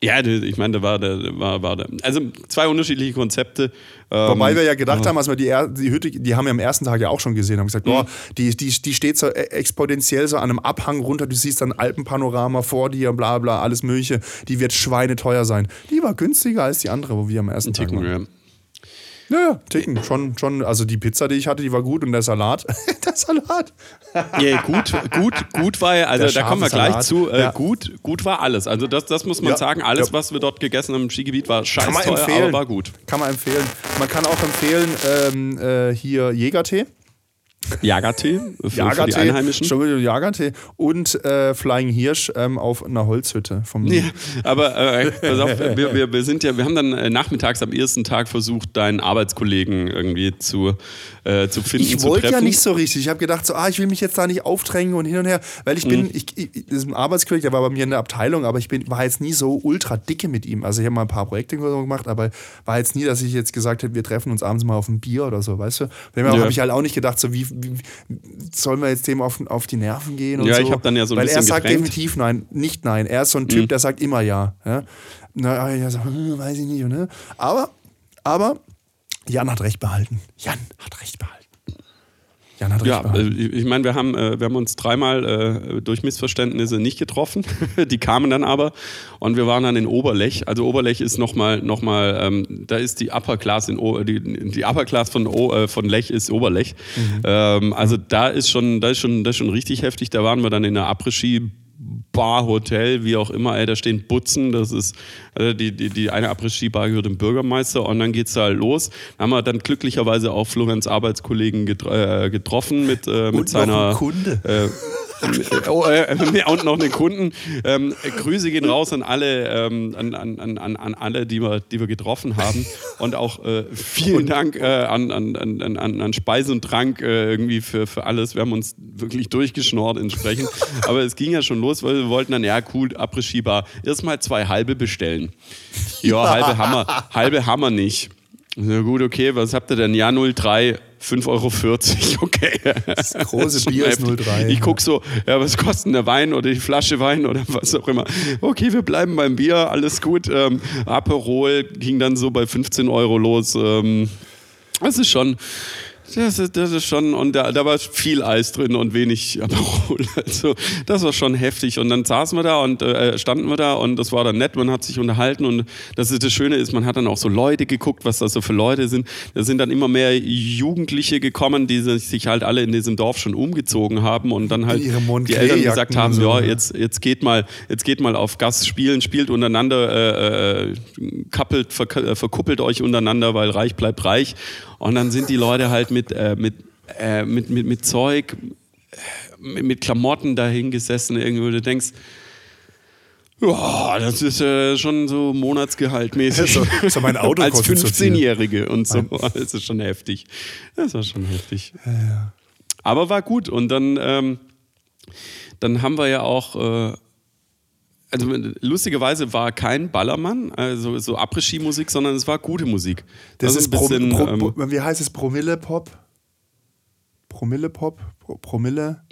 Ja, ich meine, da war der, war, war der. Also zwei unterschiedliche Konzepte. Wobei ähm, wir ja gedacht haben, als wir die, die Hütte, die haben wir am ersten Tag ja auch schon gesehen, haben gesagt, mhm. boah, die, die, die steht so e, exponentiell so an einem Abhang runter, du siehst dann Alpenpanorama vor dir, bla bla, alles Mögliche. Die wird schweineteuer sein. Die war günstiger als die andere, wo wir am ersten Tag waren. Ja. Ja, Ticken, schon, schon. Also die Pizza, die ich hatte, die war gut und der Salat. (laughs) der Salat. Ja, gut, gut, gut war ja, also der da kommen wir gleich Salat. zu. Äh, ja. gut, gut war alles. Also das, das muss man ja. sagen. Alles, ja. was wir dort gegessen haben im Skigebiet, war scheiße aber war gut. Kann man empfehlen. Man kann auch empfehlen, ähm, äh, hier Jägertee. Jagertee für, Jagertee, für die Einheimischen. Jagertee und äh, Flying Hirsch ähm, auf einer Holzhütte. Vom ja, aber äh, pass auf, wir, wir, wir, sind ja, wir haben dann äh, nachmittags am ersten Tag versucht, deinen Arbeitskollegen irgendwie zu, äh, zu finden. Ich wollte ja nicht so richtig. Ich habe gedacht, so, ah, ich will mich jetzt da nicht aufdrängen und hin und her, weil ich bin, mhm. ich, ich, das ist ein Arbeitskollege, der war bei mir in der Abteilung, aber ich bin, war jetzt nie so ultra dicke mit ihm. Also ich habe mal ein paar Projekte gemacht, aber war jetzt nie, dass ich jetzt gesagt hätte, wir treffen uns abends mal auf ein Bier oder so, weißt du? Dem ja. habe ich halt auch nicht gedacht, so wie, sollen wir jetzt dem auf, auf die Nerven gehen? ja, so? ich habe dann ja so ein Weil bisschen er sagt gedrängt. definitiv nein, nicht nein. Er ist so ein Typ, mhm. der sagt immer ja. ja? Na, ja, so, hm, weiß ich nicht. Ne? Aber, aber Jan hat recht behalten. Jan hat recht behalten. Jan hat recht Ja, behalten. äh, ich meine, wir haben, äh, wir haben uns dreimal äh, durch Missverständnisse nicht getroffen. (laughs) Die kamen dann aber und wir waren dann in Oberlech. Also Oberlech ist nochmal, noch mal, ähm, da ist die Upper Class in o die, die Upper Class von, o äh, von Lech ist Oberlech. Ähm, also da ist schon, da ist schon, das ist schon richtig heftig. Da waren wir dann in der Après-Ski Bar, Hotel, wie auch immer, ey, da stehen Butzen, das ist, also die, die, die eine Après-Ski-Bar gehört dem Bürgermeister und dann geht's da halt los. Da haben wir dann glücklicherweise auch Florenz Arbeitskollegen getr äh, getroffen mit, äh, mit seiner ein Kunde. äh, oh, äh, nee, und noch einen Kunden. Ähm, Grüße gehen raus an alle, ähm, an, an, an, an alle, die wir, die wir getroffen haben. Und auch äh, vielen Dank äh, an, an, an, an, Speise und Trank äh, irgendwie für, für alles. Wir haben uns wirklich durchgeschnort entsprechend. Aber es ging ja schon los, weil wir wollten dann, ja cool, Après-Ski-Bar, erstmal zwei halbe bestellen. Ja, halbe Hammer, halbe Hammer nicht. Na gut, okay, was habt ihr denn? Ja, 03, 5,40 Euro. (laughs) Okay. Das große Bier ist 0,3, Ich ja. guck so, ja, was kostet denn der Wein oder die Flasche Wein oder (laughs) was auch immer. Okay, wir bleiben beim Bier, alles gut. Ähm, Aperol ging dann so bei 15 Euro los. Ähm, das ist schon. Das ist, das ist schon, und da, da war viel Eis drin und wenig Aperol. (laughs) Also, das war schon heftig. Und dann saßen wir da und äh, standen wir da und das war dann nett, man hat sich unterhalten. Und das ist das Schöne ist, man hat dann auch so Leute geguckt, was das so für Leute sind. Da sind dann immer mehr Jugendliche gekommen, die sich halt alle in diesem Dorf schon umgezogen haben und dann halt die Eltern gesagt haben, so, ja, ne? jetzt, jetzt geht mal, jetzt geht mal auf Gas spielen, spielt untereinander, äh, äh, kappelt, verk äh, verkuppelt euch untereinander, weil reich bleibt reich. Und dann sind die Leute halt mit, äh, mit, äh, mit, mit, mit Zeug, mit, mit Klamotten dahin gesessen, irgendwie, du denkst, ja, das ist äh, schon so Monatsgehaltmäßig. (laughs) So- so mein Auto Als kostet so viel. 15-Jährige und so. Das ist schon heftig. Das war schon heftig. Aber war gut. Und dann, ähm, dann haben wir ja auch, äh, also lustigerweise war kein Ballermann, also so Après-Ski-Musik, sondern es war gute Musik. Das Also ist ein Pro, bisschen, Pro, ähm, wie heißt es? Promille-Pop? Promille-Pop? Pro, Promille?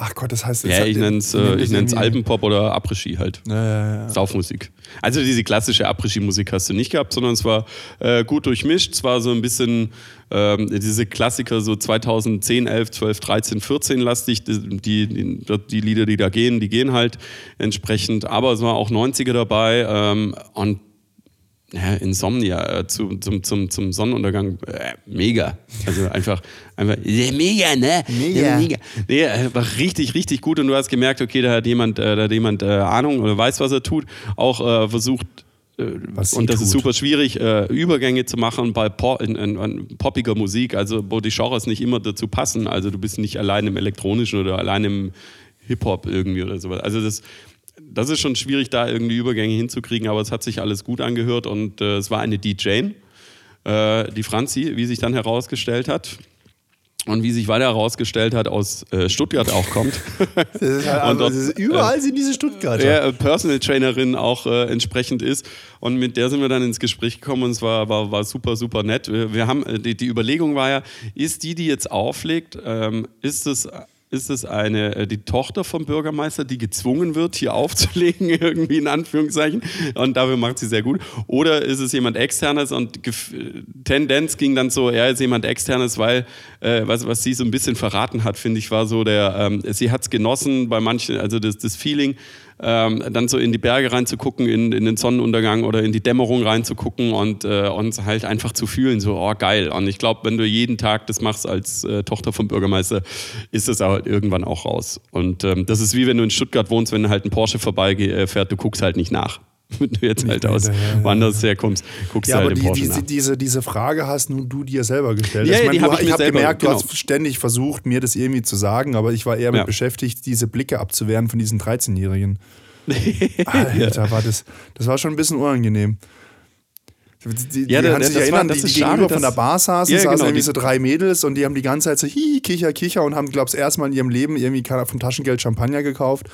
Ach Gott, das heißt. ja, ich nenne es äh, ich nenn's Alpenpop oder Après-Ski halt. Ja, ja, ja. Saufmusik. Also diese klassische Après-Ski-Musik hast du nicht gehabt, sondern es war äh, gut durchmischt. Es war so ein bisschen ähm, diese Klassiker so 2010, 11, 12, 13, 14 lastig. Die, die, die Lieder, die da gehen, die gehen halt entsprechend. Aber es war auch 90er dabei ähm, und ja, Insomnia äh, zu, zum, zum, zum Sonnenuntergang, äh, mega. Also einfach, einfach ja, mega, ne? Mega. Ja, mega. Nee, äh, war richtig, richtig gut und du hast gemerkt, okay, da hat jemand, äh, da hat jemand äh, Ahnung oder weiß, was er tut, auch äh, versucht, äh, und das ist tut. super schwierig, äh, Übergänge zu machen bei Pop, in, in, in poppiger Musik, also wo die Genres nicht immer dazu passen. Also du bist nicht allein im elektronischen oder allein im Hip-Hop irgendwie oder sowas. Also das, das ist schon schwierig, da irgendwie Übergänge hinzukriegen, aber es hat sich alles gut angehört und äh, es war eine DJ, äh, die Franzi, wie sich dann herausgestellt hat. Und wie sich weiter herausgestellt hat, aus äh, Stuttgart auch kommt. (laughs) Halt, also, dort, überall sind diese Stuttgarter. der äh, Personal Trainerin auch äh, entsprechend ist. Und mit der sind wir dann ins Gespräch gekommen und es war, war, war super, super nett. Wir, wir haben, äh, die, die Überlegung war ja, ist die, die jetzt auflegt, ähm, ist es. Ist es eine, äh, die Tochter vom Bürgermeister, die gezwungen wird, hier aufzulegen, (laughs) irgendwie in Anführungszeichen, und dafür macht sie sehr gut? Oder ist es jemand externes und gef- Tendenz ging dann so, er ist jemand externes, weil äh, was, was sie so ein bisschen verraten hat, finde ich, war so der, ähm, sie hat es genossen bei manchen, also das, das Feeling, ähm, dann so in die Berge reinzugucken, in, in den Sonnenuntergang oder in die Dämmerung reinzugucken und äh, uns halt einfach zu fühlen, so, oh geil. Und ich glaube, wenn du jeden Tag das machst als äh, Tochter vom Bürgermeister, ist das halt irgendwann auch raus. Und ähm, das ist wie wenn du in Stuttgart wohnst, wenn halt ein Porsche vorbeifährt, du guckst halt nicht nach. (laughs) Wenn du jetzt halt aus woanders herkommst, guckst Ja, du aber halt den die, Porsche die, nach. diese, diese Frage hast nur du dir selber gestellt. Ja, ich ja, meine, du, hab ich mir habe gemerkt, du genau. hast ständig versucht, mir das irgendwie zu sagen, aber ich war eher mit Ja. beschäftigt, diese Blicke abzuwehren von diesen 13-Jährigen. (laughs) Alter, war das, das war schon ein bisschen unangenehm. Die, die, Ja, kannst dich das erinnern, war- die, die schade, gegenüber von der Bar saßen, Ja, saßen genau, irgendwie so drei Mädels und die haben die ganze Zeit so hihi, kicher, kicher und haben, glaube ich, erstmal in ihrem Leben irgendwie vom Taschengeld Champagner gekauft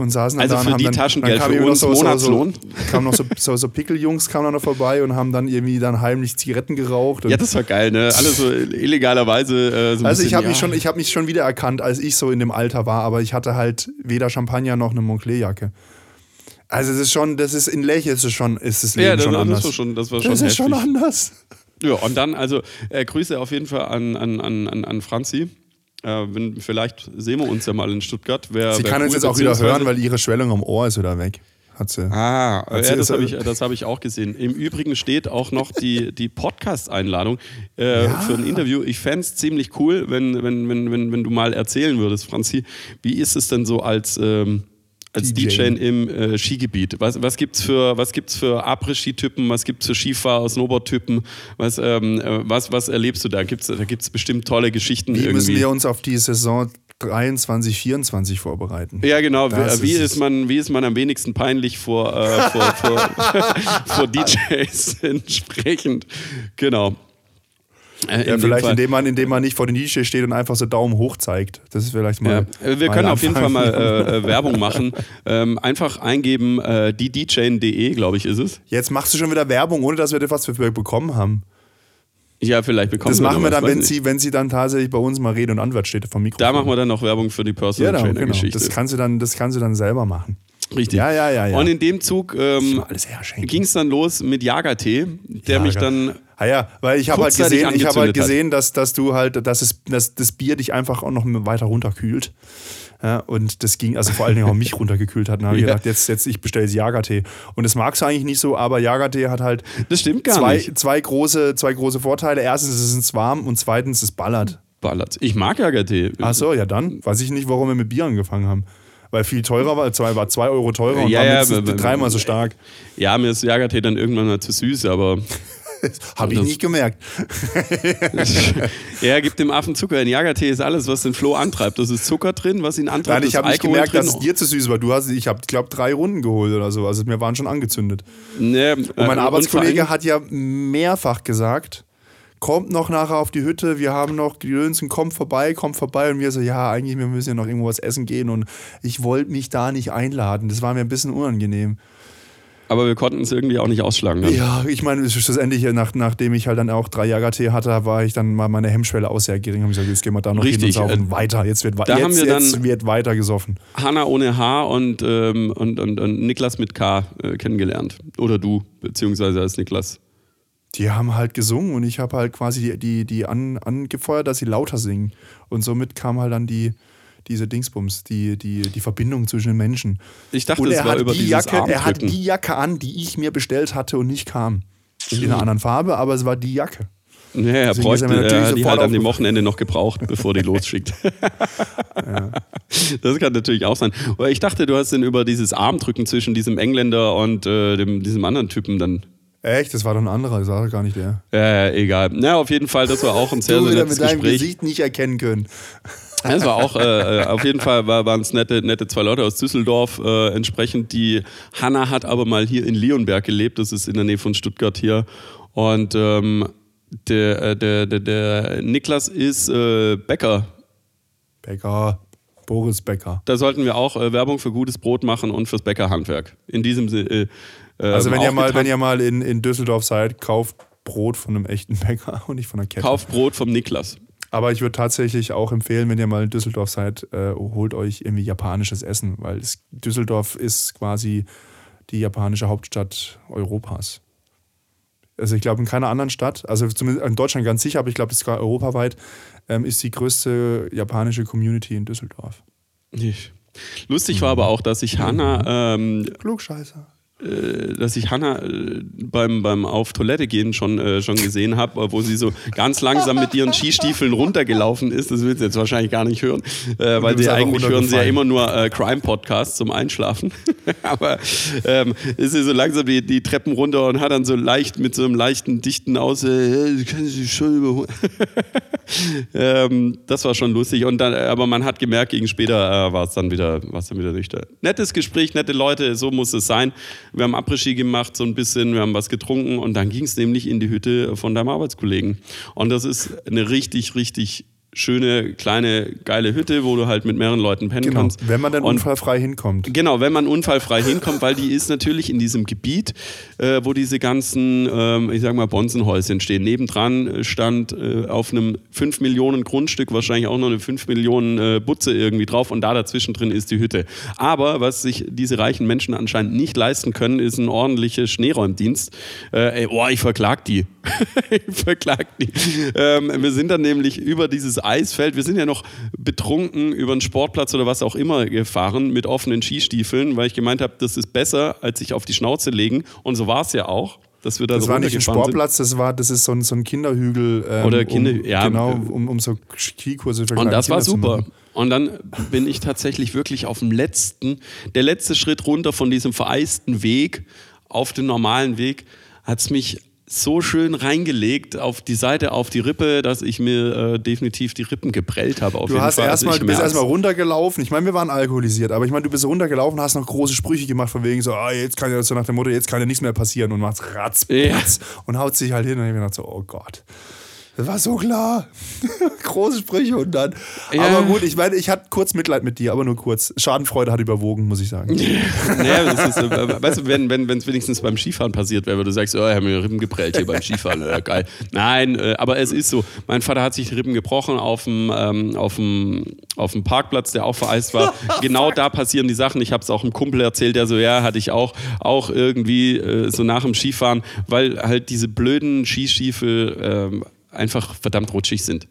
und saßen dann Also da und für haben die dann, Taschengeld, dann für uns so, so, so, Monatslohn. (laughs) kamen noch so, so, so Pickeljungs kamen dann noch vorbei und haben dann irgendwie dann heimlich Zigaretten geraucht. Ja, das war geil, ne? Alle so illegalerweise. Äh, so ein also ich bisschen, habe mich, ja. schon, ich hab mich schon wieder erkannt, als ich so in dem Alter war, aber ich hatte halt weder Champagner noch eine Moncler-Jacke. Also es ist schon, das ist in Lech ist es schon, ist das Leben Ja, das, schon das anders. war schon, das war schon das ist heftig. schon anders. Ja, und dann, also äh, Grüße auf jeden Fall an, an, an, an Franzi. Äh, wenn, vielleicht sehen wir uns ja mal in Stuttgart. Wär, Sie wär kann uns jetzt auch wieder hören, weil ihre Schwellung am Ohr ist wieder weg. Hat sie. Ah, Hat ja, sie- das habe ich, das hab ich auch gesehen. Im Übrigen steht auch noch die, die Podcast-Einladung äh, für ein Interview. Ich fände es ziemlich cool, wenn, wenn, wenn, wenn, wenn du mal erzählen würdest, Franzi, wie ist es denn so als, ähm, als DJ, DJ. im äh, Skigebiet? Was, was gibt es für, was gibt's für Après-Ski-Typen, was gibt es für Skifahrer, Snowboard-Typen? Was, ähm, äh, was, was erlebst du da? Gibt's, da gibt es bestimmt tolle Geschichten Wie irgendwie. müssen wir uns auf die Saison 23, 24 vorbereiten? Ja, genau. Das wie, ist ist man, wie ist man am wenigsten peinlich vor, äh, vor, vor, (laughs) vor DJs (laughs) entsprechend? Genau. Äh, Ja, vielleicht Fall- indem man, indem man nicht vor der Nische steht und einfach so Daumen hoch zeigt. Das ist vielleicht Ja, mal. äh, wir können auf jeden Fall mal äh, äh, (laughs) Werbung machen. Ähm, einfach eingeben, äh, DJN.de, glaube ich, ist es. Jetzt machst du schon wieder Werbung, ohne dass wir etwas für bekommen haben. Ja, vielleicht bekommen Das wir machen wir was, dann, wenn sie, wenn sie dann tatsächlich bei uns mal Rede und Antwort steht vom Mikrofon. Da machen wir dann noch Werbung für die ja, Personal genau, Trainer genau. Geschichte. Das kannst du dann, das kannst du dann selber machen. Richtig. Ja, ja, ja, ja. Und in dem Zug ähm, ging es dann los mit Jagertee, der mich Jager. dann Ah ja, weil ich habe halt gesehen, ich habe halt gesehen, dass, dass du halt, dass, es, dass das Bier dich einfach auch noch weiter runterkühlt. Ja, und das ging, also vor allen Dingen auch mich (laughs) runtergekühlt hat. Dann habe ich Ja. gedacht, jetzt, jetzt ich bestelle jetzt Jagertee. Und das magst du eigentlich nicht so, aber Jagertee hat halt Das stimmt gar zwei, nicht. zwei, große, zwei große Vorteile. Erstens ist es warm und zweitens es ballert. ballert. Ich mag Jagertee. Ach so, ja dann. Weiß ich nicht, warum wir mit Bier angefangen haben. Weil viel teurer war, zwei, war zwei Euro teurer und Ja, ja, dreimal so stark. Ja, mir ist Jagertee dann irgendwann mal zu süß, aber (laughs) Habe ich Das- nicht gemerkt. (laughs) er gibt dem Affen Zucker. In Jagertee ist alles, was den Floh antreibt. Das ist Zucker drin, was ihn antreibt. Nein, ich habe nicht gemerkt, drin. dass es dir zu süß war. Du hast, ich habe, glaube drei Runden geholt oder so. Also mir waren schon angezündet. Nee, Und mein äh, Arbeitskollege allem- hat ja mehrfach gesagt, kommt noch nachher auf die Hütte, wir haben noch Gedönsen, kommt vorbei, kommt vorbei. Und wir so, ja, eigentlich, wir müssen ja noch irgendwo was essen gehen. Und ich wollte mich da nicht einladen. Das war mir ein bisschen unangenehm. Aber wir konnten es irgendwie auch nicht ausschlagen. Ne? Ja, ich meine, schlussendlich, nach, nachdem ich halt dann auch drei Jagertee hatte, war ich dann mal meine Hemmschwelle auch sehr gering. Hab ich gesagt, jetzt gehen wir da noch Richtig, hin und saufen äh, weiter. Jetzt wird, da jetzt, haben wir jetzt dann- wird weiter gesoffen. Hanna ohne H und, ähm, und, und, und Niklas mit K äh, kennengelernt. Oder du, beziehungsweise als Niklas. Die haben halt gesungen und ich habe halt quasi die, die, die an, angefeuert, dass sie lauter singen. Und somit kam halt dann die, diese Dingsbums, die, die, die Verbindung zwischen den Menschen. Ich dachte, und es er war hat, über die Jacke, er hat die Jacke an, die ich mir bestellt hatte und nicht kam. In Mhm. einer anderen Farbe, aber es war die Jacke. Ja, er Deswegen bräuchte er hat die halt an dem. Wochenende noch gebraucht, bevor die (laughs) losschickt. Das kann natürlich auch sein. Aber ich dachte, du hast den über dieses Armdrücken zwischen diesem Engländer und äh, dem, diesem anderen Typen dann. Echt? Das war doch ein anderer, das war doch gar nicht der. Äh, egal. Na, auf jeden Fall, das war auch ein sehr, du sehr nettes mit deinem Gespräch. Gesicht nicht erkennen können. Das war auch, äh, äh, auf jeden Fall war- waren es nette, nette zwei Leute aus Düsseldorf. Äh, entsprechend, die Hanna hat aber mal hier in Leonberg gelebt, das ist in der Nähe von Stuttgart hier. Und ähm, der, äh, der, der, der Niklas ist äh, Bäcker. Bäcker, Boris Bäcker. Da sollten wir auch äh, Werbung für gutes Brot machen und fürs Bäckerhandwerk. In diesem Sinne. Äh, Also ähm, wenn ihr mal, wenn ihr mal in, in Düsseldorf seid, kauft Brot von einem echten Bäcker (laughs) und nicht von einer Kette. Kauft Brot vom Niklas. Aber ich würde tatsächlich auch empfehlen, wenn ihr mal in Düsseldorf seid, äh, holt euch irgendwie japanisches Essen, weil es, Düsseldorf ist quasi die japanische Hauptstadt Europas. Also ich glaube in keiner anderen Stadt, also zumindest in Deutschland ganz sicher, aber ich glaube sogar europaweit, ähm, ist die größte japanische Community in Düsseldorf. Nicht. Lustig war aber auch, dass ich Hanna ähm, Klugscheißer. Äh, dass ich Hanna äh, beim, beim auf Toilette gehen schon, äh, schon gesehen habe, wo sie so ganz langsam mit ihren Skistiefeln runtergelaufen ist. Das willst du jetzt wahrscheinlich gar nicht hören, äh, weil sie eigentlich hören sie ja immer nur äh, Crime-Podcasts zum Einschlafen. (laughs) Aber ähm, ist sie so langsam die, die Treppen runter und hat dann so leicht mit so einem leichten, dichten Aus, äh, kannst dich schon überholen. (laughs) ähm, das war schon lustig. Und dann, aber man hat gemerkt, gegen später äh, war es dann wieder, war es dann wieder nüchtern. Nettes Gespräch, nette Leute, so muss es sein. Wir haben Après-Ski gemacht, so ein bisschen, wir haben was getrunken und dann ging es nämlich in die Hütte von deinem Arbeitskollegen. Und das ist eine richtig, richtig schöne, kleine, geile Hütte, wo du halt mit mehreren Leuten pennen Genau, kannst. wenn man dann Und- unfallfrei hinkommt. Genau, wenn man unfallfrei hinkommt, weil die ist natürlich in diesem Gebiet, äh, wo diese ganzen, ähm, ich sag mal, Bonzenhäuschen stehen. Nebendran stand äh, auf einem 5 Millionen Grundstück wahrscheinlich auch noch eine 5 Millionen äh, Butze irgendwie drauf und da dazwischen drin ist die Hütte. Aber was sich diese reichen Menschen anscheinend nicht leisten können, ist ein ordentlicher Schneeräumdienst. Äh, ey, oh, ich verklag die. (laughs) ich verklag die. Ähm, wir sind dann nämlich über dieses dieses Eisfeld. Wir sind ja noch betrunken über einen Sportplatz oder was auch immer gefahren mit offenen Skistiefeln, weil ich gemeint habe, das ist besser, als sich auf die Schnauze legen. Und so war es ja auch. Dass wir da Das so war nicht ein Sportplatz, das war, das ist so ein, so ein Kinderhügel. Ähm, Oder Kinder- um, ja, Genau, äh, um, um so Skikurse für Und das war Kinder zu super. Und dann bin ich tatsächlich wirklich auf dem letzten, der letzte Schritt runter von diesem vereisten Weg auf den normalen Weg, hat es mich so schön reingelegt auf die Seite, auf die Rippe, dass ich mir äh, definitiv die Rippen geprellt habe. Auf Du hast Fall. Erstmal, ich du bist erstmal runtergelaufen. Ich meine, wir waren alkoholisiert, aber ich meine, du bist runtergelaufen, hast noch große Sprüche gemacht, von wegen so, ah, jetzt kann ja so nach der Mutter, jetzt kann ja nichts mehr passieren und macht ratz, Ja. patz und haut sich halt hin und ich mir gedacht so, oh Gott. Das war so klar. (laughs) Große Sprüche und dann. Ja. Aber gut, ich meine, ich hatte kurz Mitleid mit dir, aber nur kurz. Schadenfreude hat überwogen, muss ich sagen. (laughs) Naja, das ist, äh, weißt du, wenn wenn es wenigstens beim Skifahren passiert wäre, du sagst, oh, ich habe mir Rippen geprellt hier beim Skifahren, ja, geil. Nein, äh, aber es ist so. Mein Vater hat sich die Rippen gebrochen auf dem, ähm, auf dem, auf dem Parkplatz, der auch vereist war. (laughs) genau da passieren die Sachen. Ich habe es auch einem Kumpel erzählt, der so, ja, hatte ich auch, auch irgendwie äh, so nach dem Skifahren, weil halt diese blöden Skistiefel ähm, einfach verdammt rutschig sind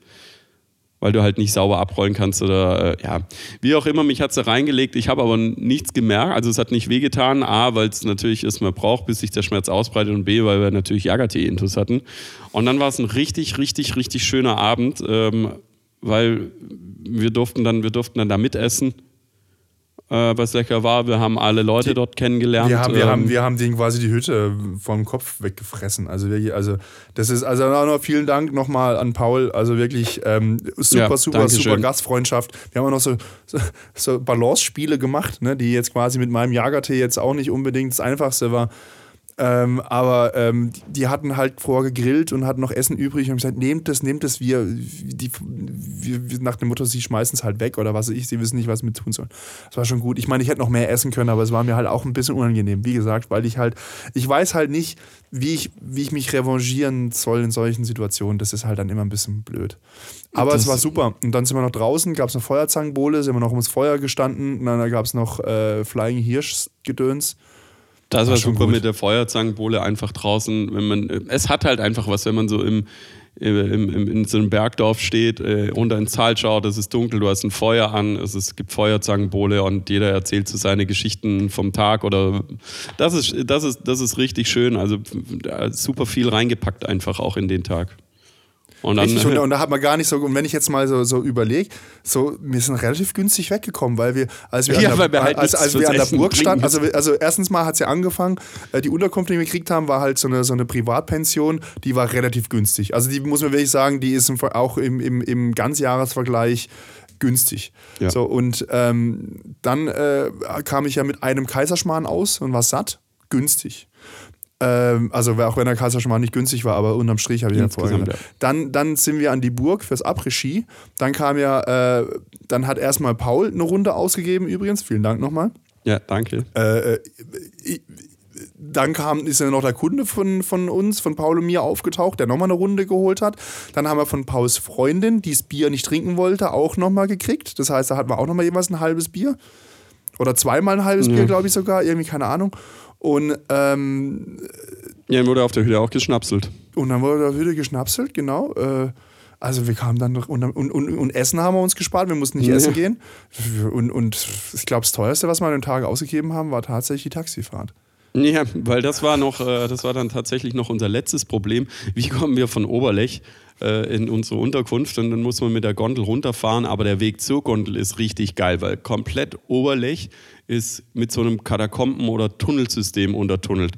weil du halt nicht sauber abrollen kannst oder äh, ja, wie auch immer, mich hat sie reingelegt. Ich habe aber nichts gemerkt, also es hat nicht wehgetan. A, weil es natürlich erstmal braucht, bis sich der Schmerz ausbreitet und B, weil wir natürlich Jagertee-Intus hatten. Und dann war es ein richtig, richtig, richtig schöner Abend, ähm, weil wir durften dann, wir durften dann da mitessen. Äh, was lecker war, wir haben alle Leute Die- dort kennengelernt. Wir haben, wir, ähm, haben, wir haben denen quasi die Hütte vom Kopf weggefressen. Also, wir, also das ist also noch vielen Dank nochmal an Paul. Also wirklich ähm, super, Ja, super, super Gastfreundschaft. Wir haben auch noch so, so, so Balance-Spiele gemacht, ne, die jetzt quasi mit meinem Jagertee jetzt auch nicht unbedingt das Einfachste war. Ähm, aber ähm, die- hatten halt vorher gegrillt und hatten noch Essen übrig und haben gesagt, nehmt das, nehmt das, wir, die, wir, nach dem Motto, sie schmeißen es halt weg oder was weiß ich, sie wissen nicht, was mit tun sollen. Das war schon gut. Ich meine, ich hätte noch mehr essen können, aber es war mir halt auch ein bisschen unangenehm, wie gesagt, weil ich halt, ich weiß halt nicht, wie ich, wie ich mich revanchieren soll in solchen Situationen. Das ist halt dann immer ein bisschen blöd. Aber Das- es war super. Und dann sind wir noch draußen, gab es eine Feuerzangenbowle, sind wir noch ums Feuer gestanden, und dann gab es noch äh, Flying Hirsch-Gedöns. Das war, schon super gut. mit der Feuerzangenbowle einfach draußen. Wenn man, es hat halt einfach was, wenn man so im, im, im, in so einem Bergdorf steht, äh, runter ins Tal schaut, es ist dunkel, du hast ein Feuer an, es, ist, es gibt Feuerzangenbowle und jeder erzählt so seine Geschichten vom Tag oder das ist, das ist, das ist richtig schön. Also da super viel reingepackt einfach auch in den Tag. Und dann, Richtig, und, und da hat man gar nicht so, und wenn ich jetzt mal so, so überlege, so, wir sind relativ günstig weggekommen, weil wir, als wir Ja, an der, halt als, als wir an der Burg standen, also, also erstens mal hat es ja angefangen, äh, die Unterkunft, die wir gekriegt haben, war halt so eine, so eine Privatpension, die war relativ günstig. Also die muss man wirklich sagen, die ist im, auch im, im, im Ganzjahresvergleich günstig. Ja. So, und ähm, dann äh, kam ich ja mit einem Kaiserschmarrn aus und war satt, günstig. Ähm, also auch wenn der Kaiserschmarrn nicht günstig war, aber unterm Strich habe ich ja vorher gesagt. Dann, dann sind wir an die Burg fürs Après-Ski. Dann kam ja, äh, dann hat erstmal Paul eine Runde ausgegeben übrigens. Vielen Dank nochmal. ja, danke. Äh, äh, ich- dann kam, ist ja noch der Kunde von, von uns, von Paul und mir aufgetaucht, der nochmal eine Runde geholt hat. Dann haben wir von Pauls Freundin, die das Bier nicht trinken wollte, auch nochmal gekriegt. Das heißt, da hatten wir auch nochmal jeweils ein halbes Bier. Oder zweimal ein halbes Bier, glaube ich sogar, irgendwie, keine Ahnung. Und, ähm, Ja, wurde auf der Hütte auch geschnapselt. und dann wurde da wieder geschnapselt, genau. Äh, also wir kamen dann und, und, und, und Essen haben wir uns gespart, wir mussten nicht Ja. essen gehen. Und, und ich glaube, das teuerste, was wir an den Tagen ausgegeben haben, war tatsächlich die Taxifahrt. Ja, weil das war noch, äh, das war dann tatsächlich noch unser letztes Problem. Wie kommen wir von Oberlech äh, in unsere Unterkunft und dann muss man mit der Gondel runterfahren, aber der Weg zur Gondel ist richtig geil, weil komplett Oberlech ist mit so einem Katakomben- oder Tunnelsystem untertunnelt.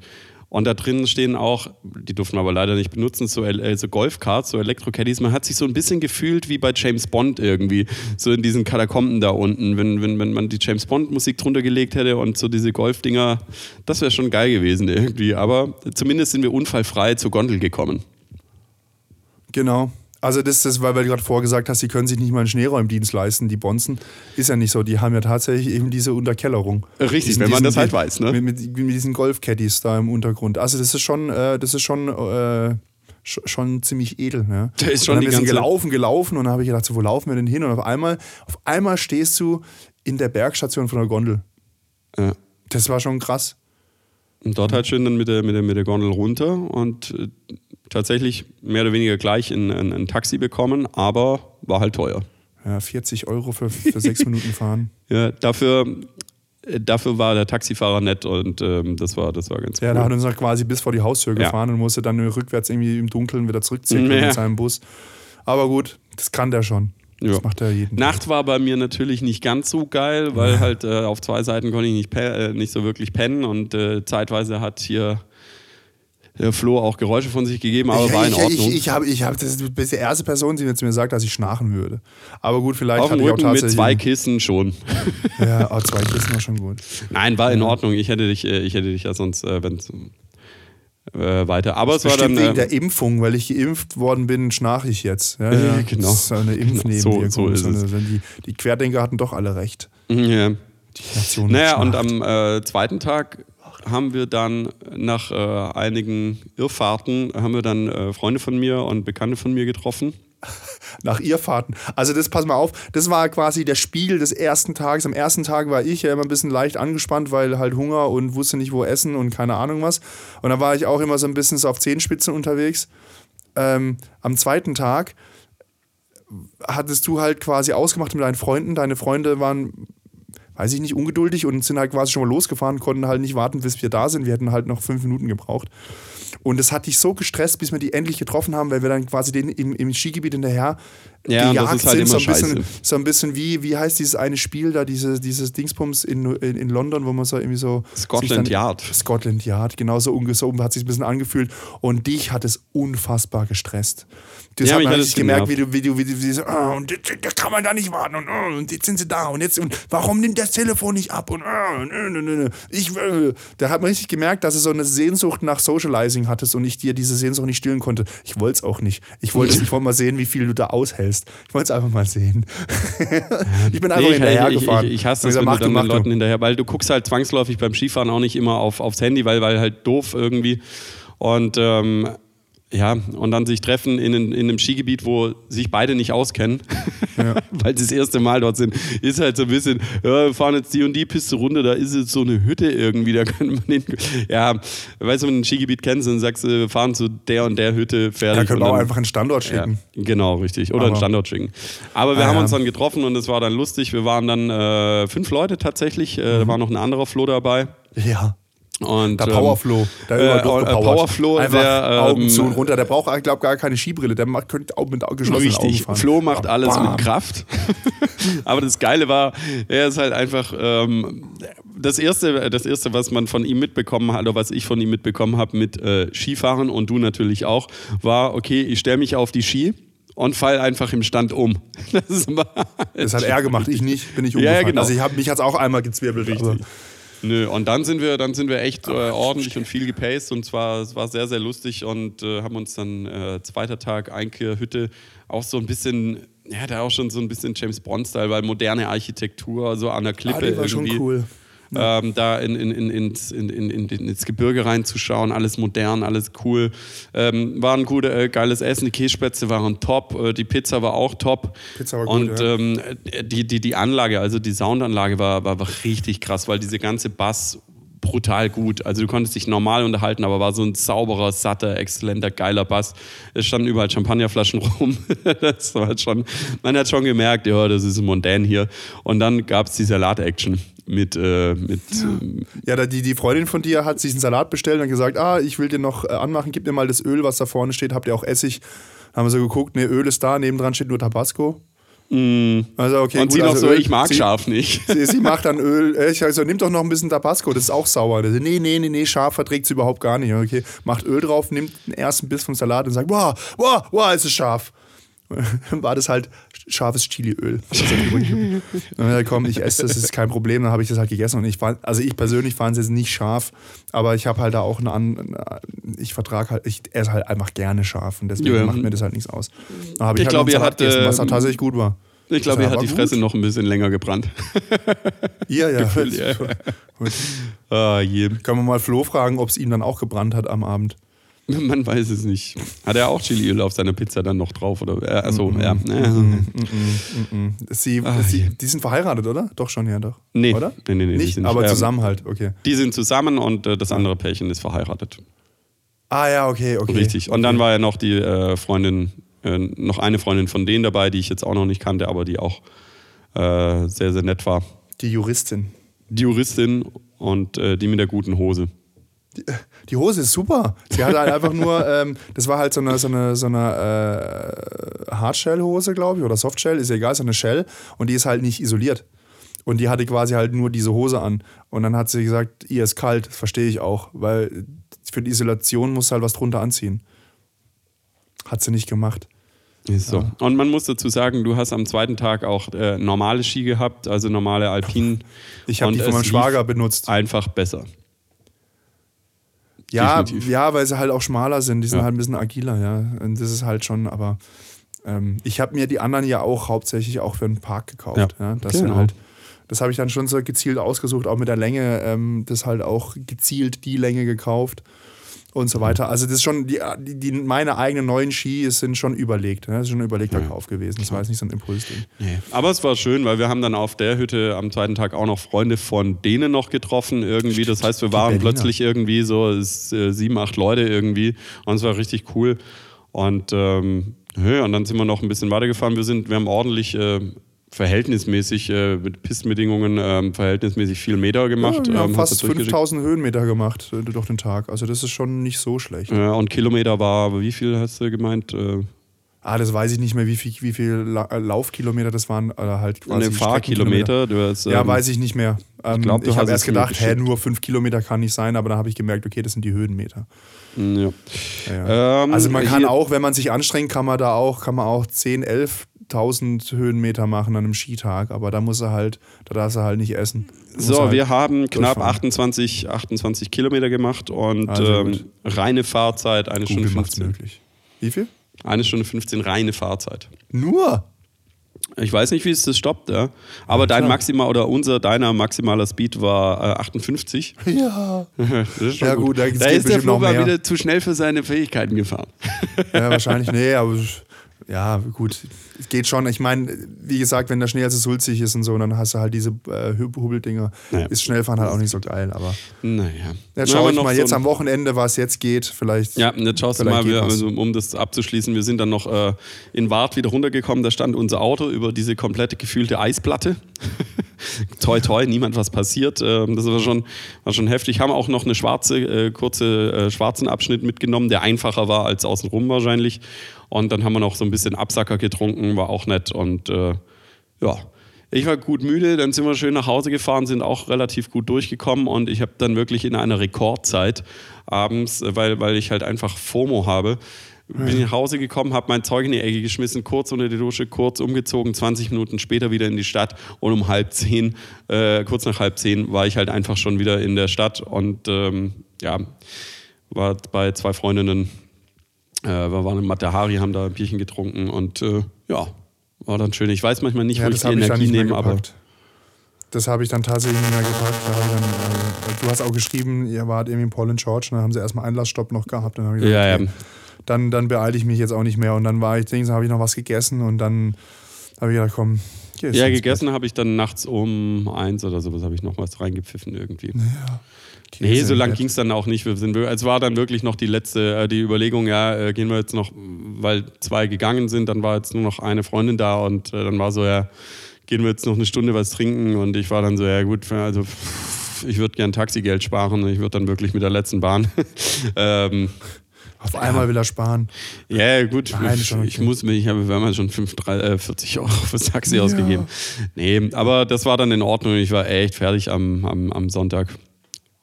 Und da drinnen stehen auch, die durften aber leider nicht benutzen, so, äh, so Golfkarts, so Elektrocaddies. Man hat sich so ein bisschen gefühlt wie bei James Bond irgendwie, so in diesen Katakomben da unten. Wenn, wenn, wenn man die James Bond-Musik drunter gelegt hätte und so diese Golfdinger, das wäre schon geil gewesen irgendwie. Aber zumindest sind wir unfallfrei zur Gondel gekommen. Genau. Also das ist, weil du gerade vorgesagt hast, sie können sich nicht mal einen Schneeräumdienst leisten, die Bonzen. Ist ja nicht so. Die haben ja tatsächlich eben diese Unterkellerung. Richtig, Diesen- wenn man diesen- das halt weiß, ne? Mit, mit, mit diesen Golfcaddies da im Untergrund. Also das ist schon, äh, das ist schon, äh, sch- schon ziemlich edel. Ne? Da ist schon und dann die ganze- gelaufen, gelaufen und dann habe ich gedacht, so, wo laufen wir denn hin? Und auf einmal, auf einmal stehst du in der Bergstation von der Gondel. Ja. Das war schon krass. Und dort halt schön dann mit der, mit der, mit der Gondel runter und äh, tatsächlich mehr oder weniger gleich ein, ein, ein Taxi bekommen, aber war halt teuer. Ja, 40 Euro für, für sechs (laughs) Minuten fahren. Ja, dafür, äh, dafür war der Taxifahrer nett und ähm, das, war, das war ganz Ja, cool. der hat uns noch quasi bis vor die Haustür Ja. gefahren und musste dann rückwärts irgendwie im Dunkeln wieder zurückziehen Ja. mit seinem Bus. Aber gut, das kann der schon. Das Ja. macht er jeden Nacht war bei mir natürlich nicht ganz so geil, weil halt äh, auf zwei Seiten konnte ich nicht, äh, nicht so wirklich pennen und äh, zeitweise hat hier Flo auch Geräusche von sich gegeben, aber ich, war in Ordnung. Ich, ich, hab, ich hab, das ist die erste Person, die mir zu mir sagt, dass ich schnarchen würde. Aber gut, vielleicht auf hatte ich auch Rücken mit tatsächlich. zwei Kissen schon. (laughs) Ja, oh, zwei Kissen war schon gut. Nein, war in Ordnung. Ich hätte dich, äh, ich hätte dich ja sonst, äh, wenn äh, weiter. Aber es war dann. wegen Äh, der Impfung, weil ich geimpft worden bin, schnarche ich jetzt. Ja, ja. genau. Das ist eine Impfnebenwirkung. So- so ist eine, es. Die, die Querdenker hatten doch alle recht. ja. Die Nation Naja, und am äh, zweiten Tag haben wir dann nach äh, einigen Irrfahrten haben wir dann äh, Freunde von mir und Bekannte von mir getroffen. (laughs) Nach Irrfahrten. Also das, pass mal auf, das war quasi der Spiegel des ersten Tages. Am ersten Tag war ich ja immer ein bisschen leicht angespannt, weil halt Hunger und wusste nicht, wo essen und keine Ahnung was. Und da war ich auch immer so ein bisschen so auf Zehenspitzen unterwegs. Ähm, am zweiten Tag hattest du halt quasi ausgemacht mit deinen Freunden. Deine Freunde waren, weiß ich nicht, ungeduldig und sind halt quasi schon mal losgefahren, konnten halt nicht warten, bis wir da sind. Wir hätten halt noch fünf Minuten gebraucht. Und das hat dich so gestresst, bis wir die endlich getroffen haben, weil wir dann quasi den im, im Skigebiet hinterher Ja, und das gejagt ist halt sind. So immer ein, bisschen, scheiße. so ein bisschen wie, wie heißt dieses eine Spiel da, diese, dieses Dingsbums in, in, in London, wo man so irgendwie so. Scotland Yard. Scotland Yard, genau so ungesogen, hat sich ein bisschen angefühlt. Und dich hat es unfassbar gestresst. Das Ja, hat man richtig gemerkt, wie du, wie du, wie du, wie du so, ah, und jetzt, da kann man da nicht warten und, ah, und jetzt sind sie da und jetzt, und warum nimmt das Telefon nicht ab und, ah, nö, nö, nö, nö. ich will. Da hat man richtig gemerkt, dass du so eine Sehnsucht nach Socializing hattest und ich dir diese Sehnsucht nicht stillen konnte. Ich wollte es auch nicht. Ich wollte (laughs) ich wollte mal sehen, wie viel du da aushältst. Ich wollte es einfach mal sehen. (laughs) ich bin einfach Nee, ich, ich, hinterhergefahren. ich, ich hasse Und das, gesagt, wenn mach du dann mach den Leuten hinterher, weil du guckst halt zwangsläufig beim Skifahren auch nicht immer auf, aufs Handy, weil, weil halt doof irgendwie. Und ähm, ja, und dann sich treffen in, in einem Skigebiet, wo sich beide nicht auskennen, (laughs) weil sie das erste Mal dort sind, ist halt so ein bisschen, ja, wir fahren jetzt die und die Piste runter, da ist jetzt so eine Hütte irgendwie, da kann man hin. Ja, weißt du, wenn du ein Skigebiet kennst und sagst, wir fahren zu der und der Hütte fertig. Da können wir auch dann- einfach einen Standort schicken. ja, genau, richtig. Oder Aber- einen Standort schicken. Aber wir Ah, haben ja. uns dann getroffen und es war dann lustig. Wir waren dann äh, fünf Leute tatsächlich. Äh, Mhm. Da war noch ein anderer Flo dabei. Ja. Und, Der ähm, Powerflow, der äh, äh. Powerflow, Einfach der, Augen ähm, zu und runter. Der braucht, ich glaube, gar keine Skibrille. Der macht, könnte auch mit geschlossenen Augen Richtig, fahren. Flo macht alles Bam. mit Kraft. (laughs) Aber das Geile war, er ist halt einfach ähm, das erste, das erste, was man von ihm mitbekommen hat oder was ich von ihm mitbekommen habe mit äh, Skifahren und du natürlich auch, war okay, ich stelle mich auf die Ski und fall einfach im Stand um. (laughs) Das, Das hat er gemacht, ich nicht, bin ich Ja, umgefallen. ja, genau. Also ich hab, mich hat es auch einmal gezwirbelt. Aber Nö, und dann sind wir, dann sind wir echt äh, ordentlich und viel gepaced und zwar, es war sehr, sehr lustig und äh, haben uns dann äh, zweiter Tag Einkehr Hütte auch so ein bisschen, ja, da auch schon so ein bisschen James Bond-Style, weil moderne Architektur, so an der Klippe ah, die war schon irgendwie. cool. Ähm, da in, in, in, ins, in, in, in, ins Gebirge reinzuschauen, alles modern, alles cool. Ähm, war ein gutes, äh, geiles Essen, die Kässpätzle waren top, äh, die Pizza war auch top. Pizza war gut, Und ja. ähm, die, die, die Anlage, also die Soundanlage war, war, war richtig krass, weil diese ganze Bass brutal gut. Also du konntest dich normal unterhalten, aber war so ein sauberer, satter, exzellenter, geiler Bass. Es standen überall Champagnerflaschen (laughs) rum. das war halt schon, man hat schon gemerkt, ja, das ist mondän hier. Und dann gab es die Salat-Action mit, äh, mit ähm, Ja, die, die Freundin von dir hat sich einen Salat bestellt und gesagt, ah, ich will den noch äh, anmachen, gib mir mal das Öl, was da vorne steht, habt ihr auch Essig? Haben wir so geguckt, ne, Öl ist da, nebendran steht nur Tabasco. Also okay, und gut, sie noch also so, Öl- ich mag sie, scharf nicht. (laughs) Sie, sie (laughs) macht dann Öl. Ich also, nimm doch noch ein bisschen Tabasco, das ist auch sauer. Das, nee, nee, nee, nee, scharf verträgt sie überhaupt gar nicht. Okay, macht Öl drauf, nimmt den ersten Biss vom Salat und sagt, wow, wow, wow, es ist scharf. Dann (laughs) war das halt scharfes Chiliöl. gibt. (laughs) Dann gesagt, komm, ich esse das, das ist kein Problem. Dann habe ich das halt gegessen und ich fand, also ich persönlich fand es jetzt nicht scharf, aber ich habe halt da auch eine, an, ich vertrage halt, ich esse halt einfach gerne scharf und deswegen Ja. macht mir das halt nichts aus. Dann habe ich, Ich halt glaub, noch einen ihr habt, gegessen, was ähm, tatsächlich gut war. Ich glaube, ihr Das hat die war Fresse gut. noch ein bisschen länger gebrannt. (laughs) Ja, ja. ja. Gut. Ah. Können wir mal Flo fragen, ob es ihm dann auch gebrannt hat am Abend. (laughs) Man weiß es nicht. Hat er auch Chiliöl auf seiner Pizza dann noch drauf? Oder? Äh, achso, ja. Sie, Ah, sie, je. die sind verheiratet, oder? Doch schon, ja, doch. Nee. Oder? Nee, nee, nee, Nicht, nicht. aber Ähm, zusammen halt, okay. Die sind zusammen und äh, das andere Pärchen ist verheiratet. Ah ja, okay, okay. Richtig. Und dann war ja noch die äh, Freundin äh, noch eine Freundin von denen dabei, die ich jetzt auch noch nicht kannte, aber die auch äh, sehr, sehr nett war. Die Juristin. Die Juristin und äh, die mit der guten Hose. Die, die Hose ist super. Sie hatte halt einfach nur, ähm, das war halt so eine, so eine, so eine äh, Hardshell-Hose, glaube ich, oder Softshell, ist ja egal, so eine Shell. Und die ist halt nicht isoliert. Und die hatte quasi halt nur diese Hose an. Und dann hat sie gesagt, ihr ist kalt, das verstehe ich auch, weil für die Isolation muss halt was drunter anziehen. Hat sie nicht gemacht. So. Ja. Und man muss dazu sagen, du hast am zweiten Tag auch äh, normale Ski gehabt, also normale Alpinen. Ich habe die von meinem Schwager benutzt. Einfach besser. Ja, ja, weil sie halt auch schmaler sind. Die sind ja. halt ein bisschen agiler, ja. Und das ist halt schon, aber ähm, ich habe mir die anderen ja auch hauptsächlich auch für den Park gekauft. Ja. ja. Das genau. halt, das habe ich dann schon so gezielt ausgesucht, auch mit der Länge, ähm, das halt auch gezielt die Länge gekauft und so weiter. Also das ist schon, die, die, meine eigenen neuen Ski sind schon überlegt. Ne? Das ist schon ein überlegter ja. Kauf gewesen. Das war jetzt nicht so ein Impulsding. Nee. Aber es war schön, weil wir haben dann auf der Hütte am zweiten Tag auch noch Freunde von denen noch getroffen irgendwie. Das heißt, wir waren plötzlich irgendwie so äh, sieben, acht Leute irgendwie und es war richtig cool. Und ähm, und dann sind wir noch ein bisschen weitergefahren. Wir sind, wir haben ordentlich äh, verhältnismäßig äh, mit Pistenbedingungen ähm, verhältnismäßig viel Meter gemacht. Ja, wir haben ähm, fast 5000 Höhenmeter gemacht äh, durch den Tag. Also das ist schon nicht so schlecht. Ja, und Kilometer war, wie viel hast du gemeint? Äh, ah, das weiß ich nicht mehr, wie viel, wie viel äh, Laufkilometer das waren. Oder halt quasi ne, Fahrkilometer. Du hast, ähm, ja, weiß ich nicht mehr. Ähm, ich, ich habe erst gedacht, hä, nur 5 Kilometer kann nicht sein, aber dann habe ich gemerkt, okay, das sind die Höhenmeter. Ja. ja. Ähm, also man kann auch, wenn man sich anstrengt, kann man da auch, kann man auch 10, 11 1000 Höhenmeter machen an einem Skitag, aber da muss er halt, da darf er halt nicht essen. So, halt wir haben knapp 28, 28 Kilometer gemacht und also ähm, reine Fahrzeit eine Google Stunde 15. Möglich. Wie viel? Eine Stunde 15 reine Fahrzeit. Nur? Ich weiß nicht, wie es das stoppt, ja. Aber ja, dein maximal oder unser, deiner maximaler Speed war äh, 58. (laughs) Ja. das ist schon ja, gut. gut da, da ist der Florian wieder zu schnell für seine Fähigkeiten gefahren. ja, wahrscheinlich. Nee, aber (laughs) ja, gut, es geht schon. Ich meine, wie gesagt, wenn der Schnee also sulzig ist und so, dann hast du halt diese äh, Hubeldinger. Naja. Ist Schnellfahren halt auch nicht so geil, aber. Naja. Jetzt schaue ich mal so jetzt am Wochenende, was jetzt geht. Vielleicht. Ja, jetzt schaust du mal, wir, also, um das abzuschließen, wir sind dann noch äh, in Wart wieder runtergekommen. Da stand unser Auto über diese komplette gefühlte Eisplatte. (laughs) toi, toi, niemand was passiert. Ähm, das war schon, war schon heftig. Haben auch noch eine schwarze, äh, kurze, äh, schwarzen Abschnitt mitgenommen, der einfacher war als außenrum wahrscheinlich. Und dann haben wir noch so ein bisschen Absacker getrunken, war auch nett. Und äh, ja, ich war gut müde, dann sind wir schön nach Hause gefahren, sind auch relativ gut durchgekommen. Und ich habe dann wirklich in einer Rekordzeit abends, weil, weil ich halt einfach FOMO habe, bin nach Hause gekommen, habe mein Zeug in die Ecke geschmissen, kurz unter die Dusche, kurz umgezogen, 20 Minuten später wieder in die Stadt. Und um halb zehn, äh, kurz nach halb zehn, war ich halt einfach schon wieder in der Stadt. Und ähm, ja, war bei zwei Freundinnen äh, wir waren in Matahari, haben da ein Bierchen getrunken und äh, ja, war dann schön. Ich weiß manchmal nicht, ja, wo ich die Energie nehme, aber. Das habe ich dann tatsächlich nicht mehr gepackt. Dann, äh, du hast auch geschrieben, ihr wart irgendwie in Paul and George, dann haben sie erstmal Einlassstopp noch gehabt. Dann ich gesagt, ja, okay, ja. Dann, dann beeile ich mich jetzt auch nicht mehr. Und dann war ich, denke habe ich noch was gegessen und dann habe ich gedacht, komm, ja, gegessen habe ich dann nachts um eins oder sowas, habe ich noch was reingepfiffen irgendwie. Ja. Nee, so lang ging es dann auch nicht. Wir sind, es war dann wirklich noch die letzte, äh, die Überlegung, ja, äh, gehen wir jetzt noch, weil zwei gegangen sind, dann war jetzt nur noch eine Freundin da und äh, dann war so, ja, gehen wir jetzt noch eine Stunde was trinken und ich war dann so, ja gut, also ich würde gern Taxigeld sparen, ich würde dann wirklich mit der letzten Bahn. (laughs) ähm, auf einmal will er sparen. Ja, gut. Nein, ich, okay. ich muss mich, ich habe wir schon 5, 3, 40 Euro fürs Taxi ja. ausgegeben. Nee, aber das war dann in Ordnung. Ich war echt fertig am, am, am Sonntag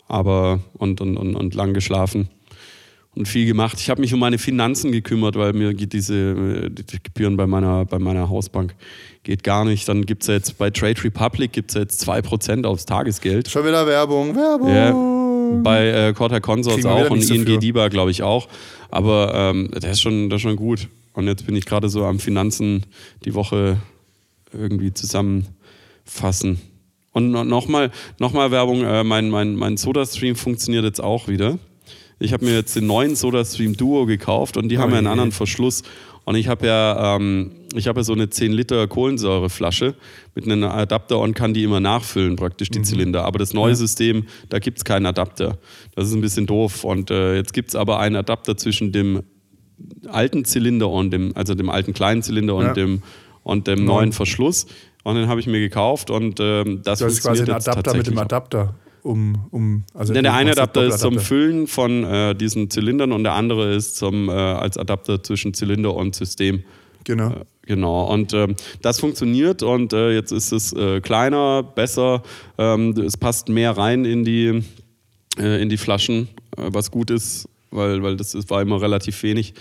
aber und, und, und, und lang geschlafen und viel gemacht. Ich habe mich um meine Finanzen gekümmert, weil mir geht diese die Gebühren bei meiner, bei meiner Hausbank geht gar nicht. Dann gibt es ja jetzt bei Trade Republic gibt's ja jetzt 2% aufs Tagesgeld. Schon wieder Werbung, Werbung. Ja, bei äh, Corta Consorts auch und ING DIBA, glaube ich, auch. Aber ähm, das, ist schon, das ist schon gut. Und jetzt bin ich gerade so am Finanzen die Woche irgendwie zusammenfassen. Und nochmal noch mal Werbung, äh, mein, mein, mein SodaStream funktioniert jetzt auch wieder. Ich habe mir jetzt den neuen SodaStream Duo gekauft und die oh haben ja einen anderen Verschluss. Und ich habe ja, ähm, ich habe ja so eine 10 Liter Kohlensäureflasche mit einem Adapter und kann die immer nachfüllen, praktisch die mhm. Zylinder. Aber das neue ja. System, da gibt es keinen Adapter. Das ist ein bisschen doof. Und äh, jetzt gibt es aber einen Adapter zwischen dem alten Zylinder und dem, also dem alten kleinen Zylinder und Ja. dem, und dem neuen Verschluss. Und den habe ich mir gekauft und ähm, das hast quasi jetzt Adapter mit dem. Adapter. Um, um, also Ja, der eine Adapter ist zum. Füllen von äh, diesen Zylindern und der andere ist zum, äh, als Adapter zwischen Zylinder und System. Genau. Äh, Genau, und ähm, das funktioniert und äh, jetzt ist es äh, kleiner, besser, ähm, es passt mehr rein in die, äh, in die Flaschen, was gut ist, weil, weil das ist, war immer relativ wenig.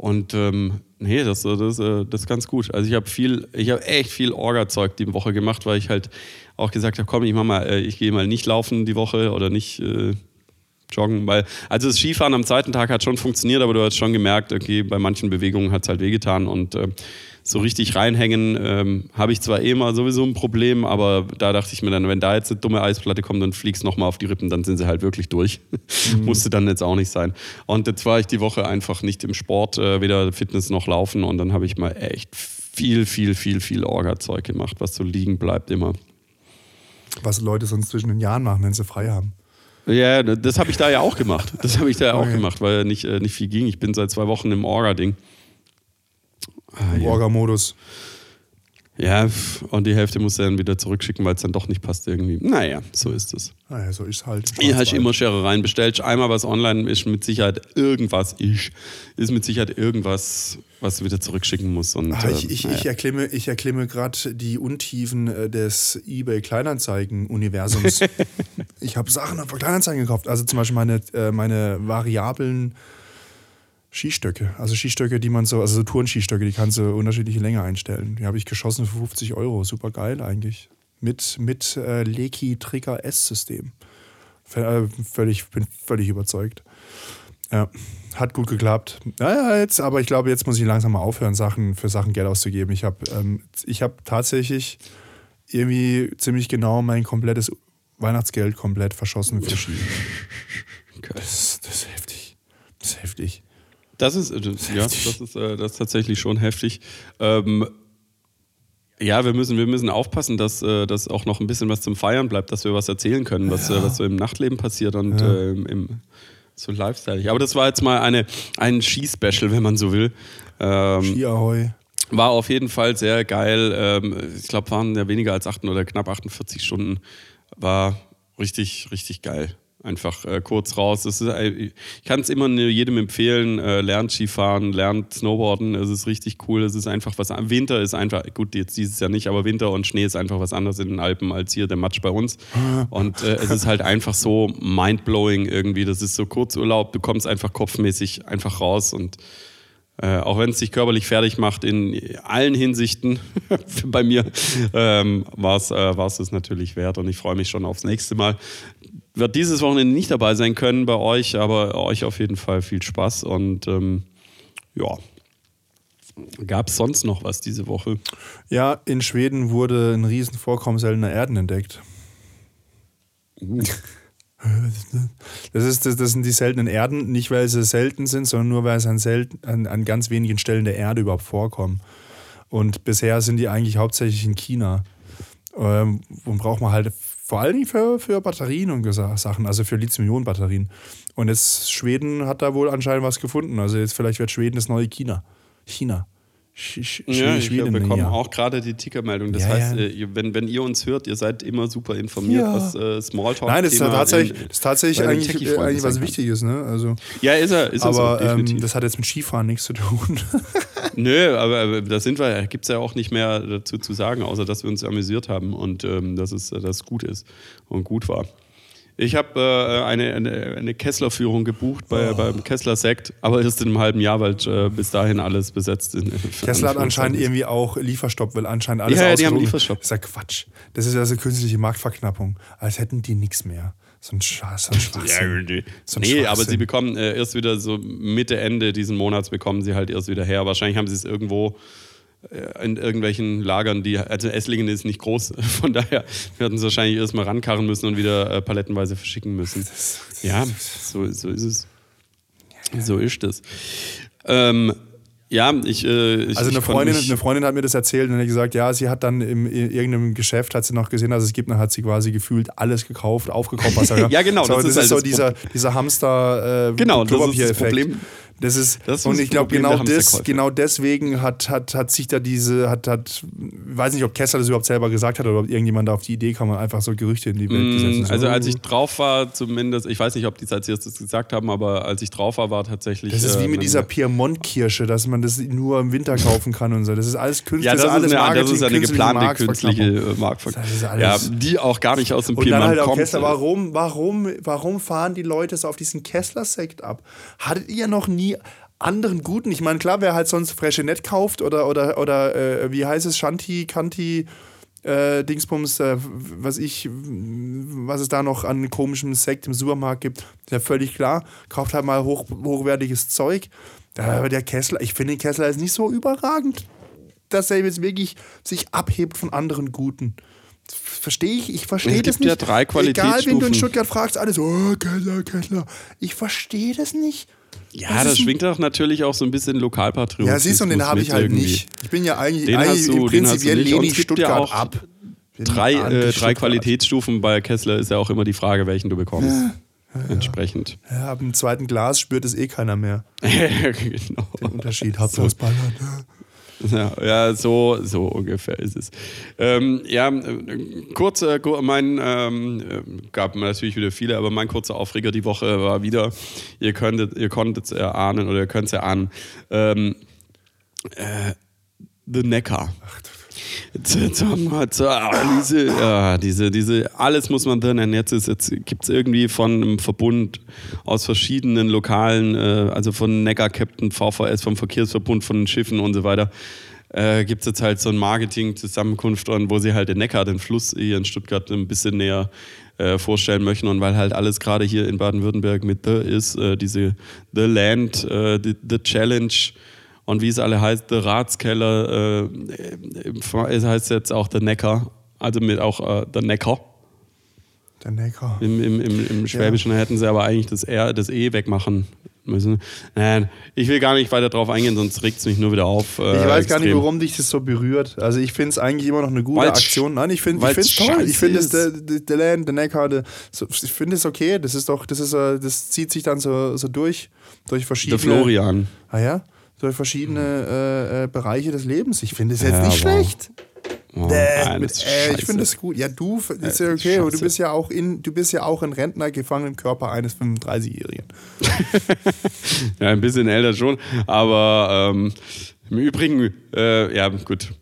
Und ähm, nee, das, das, äh, das ist ganz gut. Also ich habe viel, ich habe echt viel Orga-Zeug die Woche gemacht, weil ich halt auch gesagt habe, komm, ich mach mal, äh, ich gehe mal nicht laufen die Woche oder nicht äh, joggen, weil, also das Skifahren am zweiten Tag hat schon funktioniert, aber du hast schon gemerkt, okay, bei manchen Bewegungen hat es halt wehgetan und äh, so richtig reinhängen ähm, habe ich zwar eh mal sowieso ein Problem, aber da dachte ich mir dann, wenn da jetzt eine dumme Eisplatte kommt und fliegst nochmal auf die Rippen, dann sind sie halt wirklich durch. (laughs) Musste dann jetzt auch nicht sein. Und jetzt war ich die Woche einfach nicht im Sport, äh, weder Fitness noch Laufen und dann habe ich mal echt viel, viel, viel, viel Orga-Zeug gemacht, was so liegen bleibt immer. Was Leute sonst zwischen den Jahren machen, wenn sie frei haben. Ja, das habe ich da ja auch gemacht. Das habe ich da ja auch Okay. gemacht, weil nicht, äh, nicht viel ging. Ich bin seit zwei Wochen im Orga-Ding. Ah, Im ja. Orga-Modus. Ja, und die Hälfte musst du dann wieder zurückschicken, weil es dann doch nicht passt irgendwie. Naja, so ist es. Naja, so ist halt. Ihr hast immer Scherereien bestellt. Einmal was online ist mit Sicherheit irgendwas. Ich ist mit Sicherheit irgendwas, was du wieder zurückschicken musst. Und, Ah, ich, äh, ich, naja. ich erklimme, ich erklimme gerade die Untiefen äh, des eBay-Kleinanzeigen-Universums. (laughs) ich habe Sachen auf Kleinanzeigen gekauft. Also zum Beispiel meine, äh, meine variablen Skistöcke. Also Skistöcke, die man so, also so Tourenskistöcke, die kannst du unterschiedliche Länge einstellen. Die habe ich geschossen für 50 Euro. Super geil eigentlich. Mit, mit äh, Leki Trigger S-System. V- äh, Völlig, bin völlig überzeugt. Ja, hat gut geklappt. Naja, jetzt, aber ich glaube, jetzt muss ich langsam mal aufhören, Sachen für Sachen Geld auszugeben. Ich habe ähm, ich hab tatsächlich irgendwie ziemlich genau mein komplettes Weihnachtsgeld komplett verschossen für Ski. (laughs) Das, das ist heftig. Das ist heftig. Das ist, äh, ja, das ist, äh, das ist tatsächlich schon heftig. Ähm, ja, wir müssen, wir müssen aufpassen, dass, äh, dass auch noch ein bisschen was zum Feiern bleibt, dass wir was erzählen können, was, äh, was so im Nachtleben passiert und äh, im, im so Lifestyle. Aber das war jetzt mal eine, ein Skispecial, wenn man so will. Ähm, Ski Ahoi. war auf jeden Fall sehr geil. Ähm, ich glaube, waren ja weniger als 8 oder knapp 48 Stunden. War richtig, richtig geil. Einfach äh, kurz raus. Ist, äh, ich kann es immer nur jedem empfehlen. Äh, lernt Skifahren, lernt Snowboarden. Es ist richtig cool. Es ist einfach was. Winter ist einfach, gut, jetzt dieses Jahr nicht, aber Winter und Schnee ist einfach was anderes in den Alpen als hier der Matsch bei uns. (laughs) Und äh, es ist halt einfach so mindblowing irgendwie. Das ist so Kurzurlaub. Du kommst einfach kopfmäßig einfach raus und äh, auch wenn es dich körperlich fertig macht in allen Hinsichten, (laughs) bei mir ähm, war es äh, war's es natürlich wert und ich freue mich schon aufs nächste Mal. Wird dieses Wochenende nicht dabei sein können bei euch, aber euch auf jeden Fall viel Spaß und ähm, ja. Gab es sonst noch was diese Woche? Ja, in Schweden wurde ein riesen Vorkommen seltener Erden entdeckt. Das, ist, das, das sind die seltenen Erden, nicht weil sie selten sind, sondern nur weil sie an, selten, an, an ganz wenigen Stellen der Erde überhaupt vorkommen. Und bisher sind die eigentlich hauptsächlich in China. Ähm, und braucht man halt vor allen Dingen für, für Batterien und Sachen, also für Lithium-Ionen-Batterien. Und jetzt Schweden hat da wohl anscheinend was gefunden. Also jetzt vielleicht wird Schweden das neue China. China. Sch Ja, ich bekomme ja. auch gerade die Tickermeldung. Das Ja, heißt, ja. äh, wenn, wenn ihr uns hört, ihr seid immer super informiert, was äh, Smalltalk Nein, das ist tatsächlich, in- das ist tatsächlich eigentlich, Techie-Freunden eigentlich was. Wichtiges. Ne? Also, Ja, ist er, ist er aber so, ähm, das hat jetzt mit Skifahren nichts zu tun. (laughs) Nö, aber, aber da sind wir, gibt es ja auch nicht mehr dazu zu sagen, außer dass wir uns amüsiert haben und ähm, dass es dass es gut ist und gut war. Ich habe äh, eine, eine, eine Kessler-Führung gebucht bei, beim Kessler Sekt, aber erst in einem halben Jahr, weil äh, bis dahin alles besetzt ist. Tesla hat anscheinend irgendwie auch Lieferstopp, weil anscheinend alles Ja, ja, die haben Lieferstopp. Das ist ja Quatsch. Das ist ja so künstliche Marktverknappung. Als hätten die nichts mehr. So ein, Scha so ein Ja, Schwachsinn. nee, So ein nee aber Schwachsinn. sie bekommen äh, erst wieder so Mitte, Ende diesen Monats bekommen sie halt erst wieder her. Wahrscheinlich haben sie es irgendwo in irgendwelchen Lagern, die, also Esslingen ist nicht groß, (laughs) von daher werden sie wahrscheinlich erstmal rankarren müssen und wieder äh, palettenweise verschicken müssen. Ja, so, so ist es. So ist es. Ähm, ja, ich. Äh, ich Also eine Freundin, eine Freundin hat mir das erzählt und hat gesagt, ja, sie hat dann im, in irgendeinem Geschäft, hat sie noch gesehen, also es gibt, dann hat sie quasi gefühlt alles gekauft, aufgekauft, was er (laughs) Ja, genau, So, das das, ist halt so dieser, dieser Hamster äh, Genau, das ist das. Problem. Das ist, Das ist und das ich glaube, genau, des, genau deswegen hat, hat, hat sich da diese, hat, hat, weiß nicht, ob Kessler das überhaupt selber gesagt hat oder ob irgendjemand da auf die Idee kam und einfach so Gerüchte in die Welt gesetzt. hat. Also So, als ich drauf war, zumindest, ich weiß nicht, ob die es als erstes gesagt haben, aber als ich drauf war, war tatsächlich. das ist wie äh, mit dieser Piemont-Kirsche, dass man das nur im Winter kaufen kann und so. Das ist alles künstlich. Ja, das, ist, alles eine, das ist eine geplante künstliche Marktverknappung. Das ist Ja, die auch gar nicht aus dem Und dann Piemont halt auch kommt. Kessler. Warum, warum, warum fahren die Leute so auf diesen Kessler-Sekt ab? Hattet ihr noch nie anderen guten? Ich meine, klar, wer halt sonst Freshenet kauft oder, oder, oder äh, wie heißt es, Shanti, Kanti, äh, Dingsbums, äh, was ich, was es da noch an komischem Sekt im Supermarkt gibt, ist ja völlig klar. Kauft halt mal hoch, hochwertiges Zeug. Aber der Kessler, ich finde, den Kessler ist nicht so überragend, dass er jetzt wirklich sich abhebt von anderen Guten. Verstehe ich, ich verstehe das ja nicht. drei Egal, wen du in. Stuttgart fragst, alles oh, Kessler, Kessler. Ich verstehe das nicht. Ja, das denn- schwingt doch natürlich auch so ein bisschen Lokalpatriotismus. Ja, siehst du, und den habe ich halt irgendwie. nicht. Ich bin ja eigentlich, Den eigentlich hast du, im den hast du prinzipiell lehne ich gibt ja Stuttgart auch ab. Drei, äh, drei Stuttgart. Qualitätsstufen bei Kessler ist ja auch immer die Frage, welchen du bekommst. Entsprechend. Ja, ab dem zweiten Glas spürt es eh keiner mehr. (laughs) genau. Den Unterschied. Hauptsache es ballert. Ja, ja, so, so ungefähr ist es. Ähm, ja, äh, kurz, äh, mein, ähm, äh, gab natürlich wieder viele, aber mein kurzer Aufreger die Woche war wieder, ihr könntet, ihr konntet es erahnen oder ihr könnt es erahnen, ähm, äh, The Neckar. Z- z- z- ah, Diese, diese, diese, alles muss man drin nennen. Jetzt, ist- jetzt gibt es irgendwie von einem Verbund aus verschiedenen Lokalen, äh, also von Neckar Captain, VVS, vom Verkehrsverbund von Schiffen und so weiter, äh, gibt es jetzt halt so ein Marketing-Zusammenkunft, wo sie halt den Neckar, den Fluss hier in Stuttgart ein bisschen näher äh, vorstellen möchten und weil halt alles gerade hier in Baden-Württemberg mit The ist, äh, diese The Land, äh, the, the Challenge und wie es alle heißt, The Ratskeller, äh, es heißt jetzt auch The Neckar, also mit auch äh, The Neckar. Der Neckar. Im, im, im, im Schwäbischen hätten sie aber eigentlich das R, das E wegmachen müssen. Nein, ich will gar nicht weiter drauf eingehen, sonst regt es mich nur wieder auf. äh, Ich weiß gar nicht, extrem. warum dich das so berührt. Also ich finde es eigentlich immer noch eine gute Weil's Aktion. Nein, ich finde es toll. Ich finde es der, der, der Land, der Neckar, der, so, ich finde es okay. Das ist doch, das ist, äh, das zieht sich dann so, so durch, durch verschiedene. Der Florian. Ah ja, durch verschiedene äh, äh, Bereiche des Lebens. Ich finde es jetzt Ja, nicht aber- schlecht. Oh, Äh, nein, mit, äh, ich finde es gut. Ja, du f- ist ja Äh, okay, aber du bist ja auch in, du bist ja auch ein Rentner gefangen im Körper eines 35-Jährigen. (laughs) Ja, ein bisschen älter schon, aber ähm, im Übrigen, äh, ja gut, äh,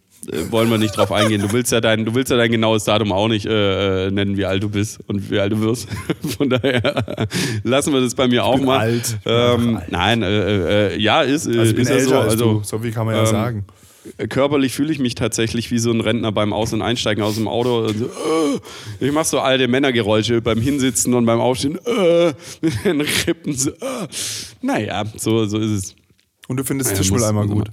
wollen wir nicht drauf eingehen. Du willst ja dein, du willst ja dein genaues Datum auch nicht äh, äh, nennen, wie alt du bist und wie alt du wirst. (laughs) Von daher lassen wir das bei mir auch bin mal. alt. Ich bin Ähm, alt. nein, äh, äh, ja, ist, äh, Also ich ist ja so. als Also, so viel kann man ja ähm, sagen. körperlich fühle ich mich tatsächlich wie so ein Rentner beim Aus- und Einsteigen aus dem Auto. Also, äh, ich mache so alte Männergeräusche beim Hinsitzen und beim Aufstehen. Äh, (laughs) mit den Rippen. So, äh. Naja, so, so ist es. Und du findest Ja, Tischmülleimer gut.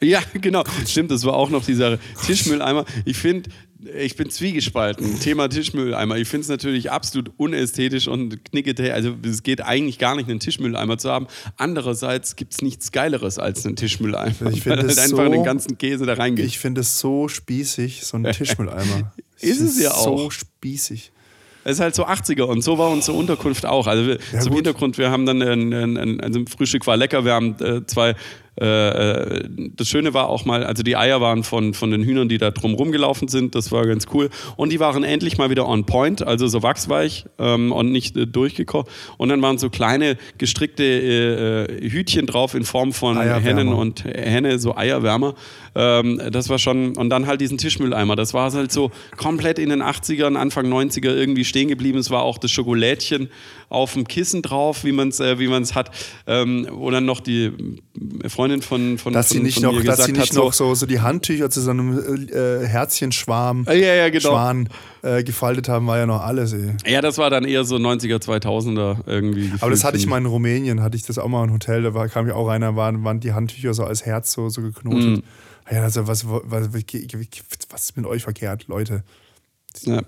Ja, (laughs) genau. Stimmt, das war auch noch dieser Tischmülleimer. Ich finde, ich bin zwiegespalten. Thema Tischmülleimer. Ich finde es natürlich absolut unästhetisch und knickete. Also es geht eigentlich gar nicht, einen Tischmülleimer zu haben. Andererseits gibt es nichts Geileres als einen Tischmülleimer. Ich finde halt es einfach so- den ganzen Käse da reingeht. Ich finde es so spießig, so ein (laughs) Tischmülleimer. Ist es ja So auch. spießig. Es ist halt so 80er und so war unsere Unterkunft auch. Also Ja, zum gut. Hintergrund, wir haben dann ein, ein, ein, also Frühstück war lecker, wir haben äh, zwei äh, äh, das Schöne war auch mal, also die Eier waren von, von den Hühnern, die da drum rumgelaufen sind, das war ganz cool. Und die waren endlich mal wieder on point, also so wachsweich ähm, und nicht äh, durchgekocht. Und dann waren so kleine gestrickte äh, äh, Hütchen drauf in Form von. Hennen und Henne, so Eierwärmer. Ähm, das war schon, und dann halt diesen Tischmülleimer. Das war halt so komplett in den 80ern, Anfang 90er irgendwie stehen geblieben. Es war auch das Schokolädchen auf dem Kissen drauf, wie man es äh, wie man's hat. Ähm, wo dann noch die Freundin von, von, Dass von, sie nicht noch, dass sie nicht noch so, so die Handtücher zu so einem äh, Herzchenschwarm Ah, ja, ja, genau. Schwan äh, gefaltet haben, war ja noch alles, ey. Ja, das war dann eher so 90er, 2000er irgendwie. Aber das gefühlt, hatte ich mal in Rumänien, hatte ich das auch mal im Hotel, da war, kam ja auch einer, waren, waren die Handtücher so als Herz so, so geknotet. Mhm. Ja, also was, was, was ist mit euch verkehrt, Leute? Ja.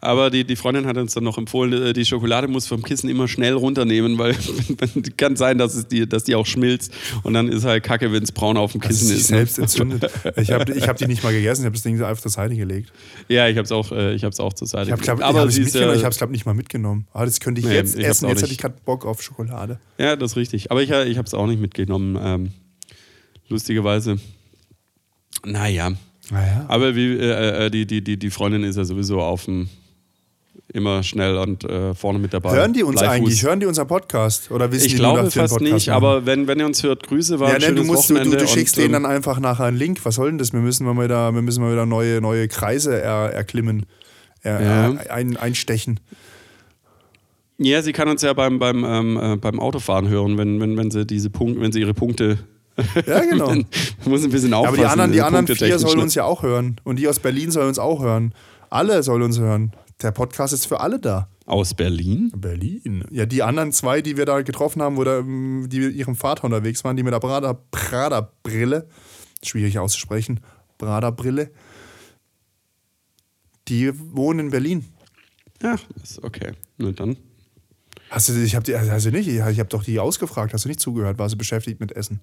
Aber die, die Freundin hat uns dann noch empfohlen, äh, die Schokolade muss vom Kissen immer schnell runternehmen, weil (laughs) kann sein, dass, es die, dass die auch schmilzt und dann ist halt kacke, wenn es braun auf dem Kissen sich ist. ne? selbst entzündet. (laughs) Ich habe ich hab die nicht mal gegessen, ich habe das Ding einfach zur Seite gelegt. Ja, ich habe es auch, äh, ich hab's auch zur Seite Ich habe gelegt. glaub, hab sie ich ist, äh, habe es glaube nicht mal mitgenommen. Aber das könnte ich Nee, jetzt ich essen. Jetzt hätte ich gerade Bock auf Schokolade. Ja, das ist richtig. Aber ich, ich habe es auch nicht mitgenommen. Ähm, lustigerweise. Naja. Naja. Aber wie, äh, äh, die, die, die, die Freundin ist ja sowieso auf dem immer schnell und äh, vorne mit dabei. Hören die uns Bleifuß. eigentlich? Hören die unser Podcast? Oder wissen Ich die nur, glaube einen fast Podcast nicht, machen? aber wenn, wenn ihr uns hört, Grüße, war Ja, ein ne, du, musst, Wochenende. du, du schickst denen ähm, dann einfach nachher einen Link. Was soll denn das? Wir müssen mal wieder, wir müssen mal wieder neue, neue Kreise er, erklimmen, er, Ja. er, ein, einstechen. Ja, sie kann uns ja beim, beim, ähm, äh, beim Autofahren hören, wenn, wenn, wenn sie diese Punkte, wenn sie ihre Punkte. Ja, genau. Man (laughs) muss ein bisschen aufpassen. Aber die anderen, die anderen vier sollen uns ja auch hören. Und die aus Berlin sollen uns auch hören. Alle sollen uns hören. Der Podcast ist für alle da. Aus Berlin? Berlin. Ja, die anderen zwei, die wir da getroffen haben, wo da, ähm, die mit ihrem Vater unterwegs waren, die mit der Prada-Brille, schwierig auszusprechen, Prada-Brille, die wohnen in Berlin. Ja, ist okay. Na dann. Hast du, ich habe die, also nicht, ich habe doch die ausgefragt, hast du nicht zugehört, war sie beschäftigt mit Essen?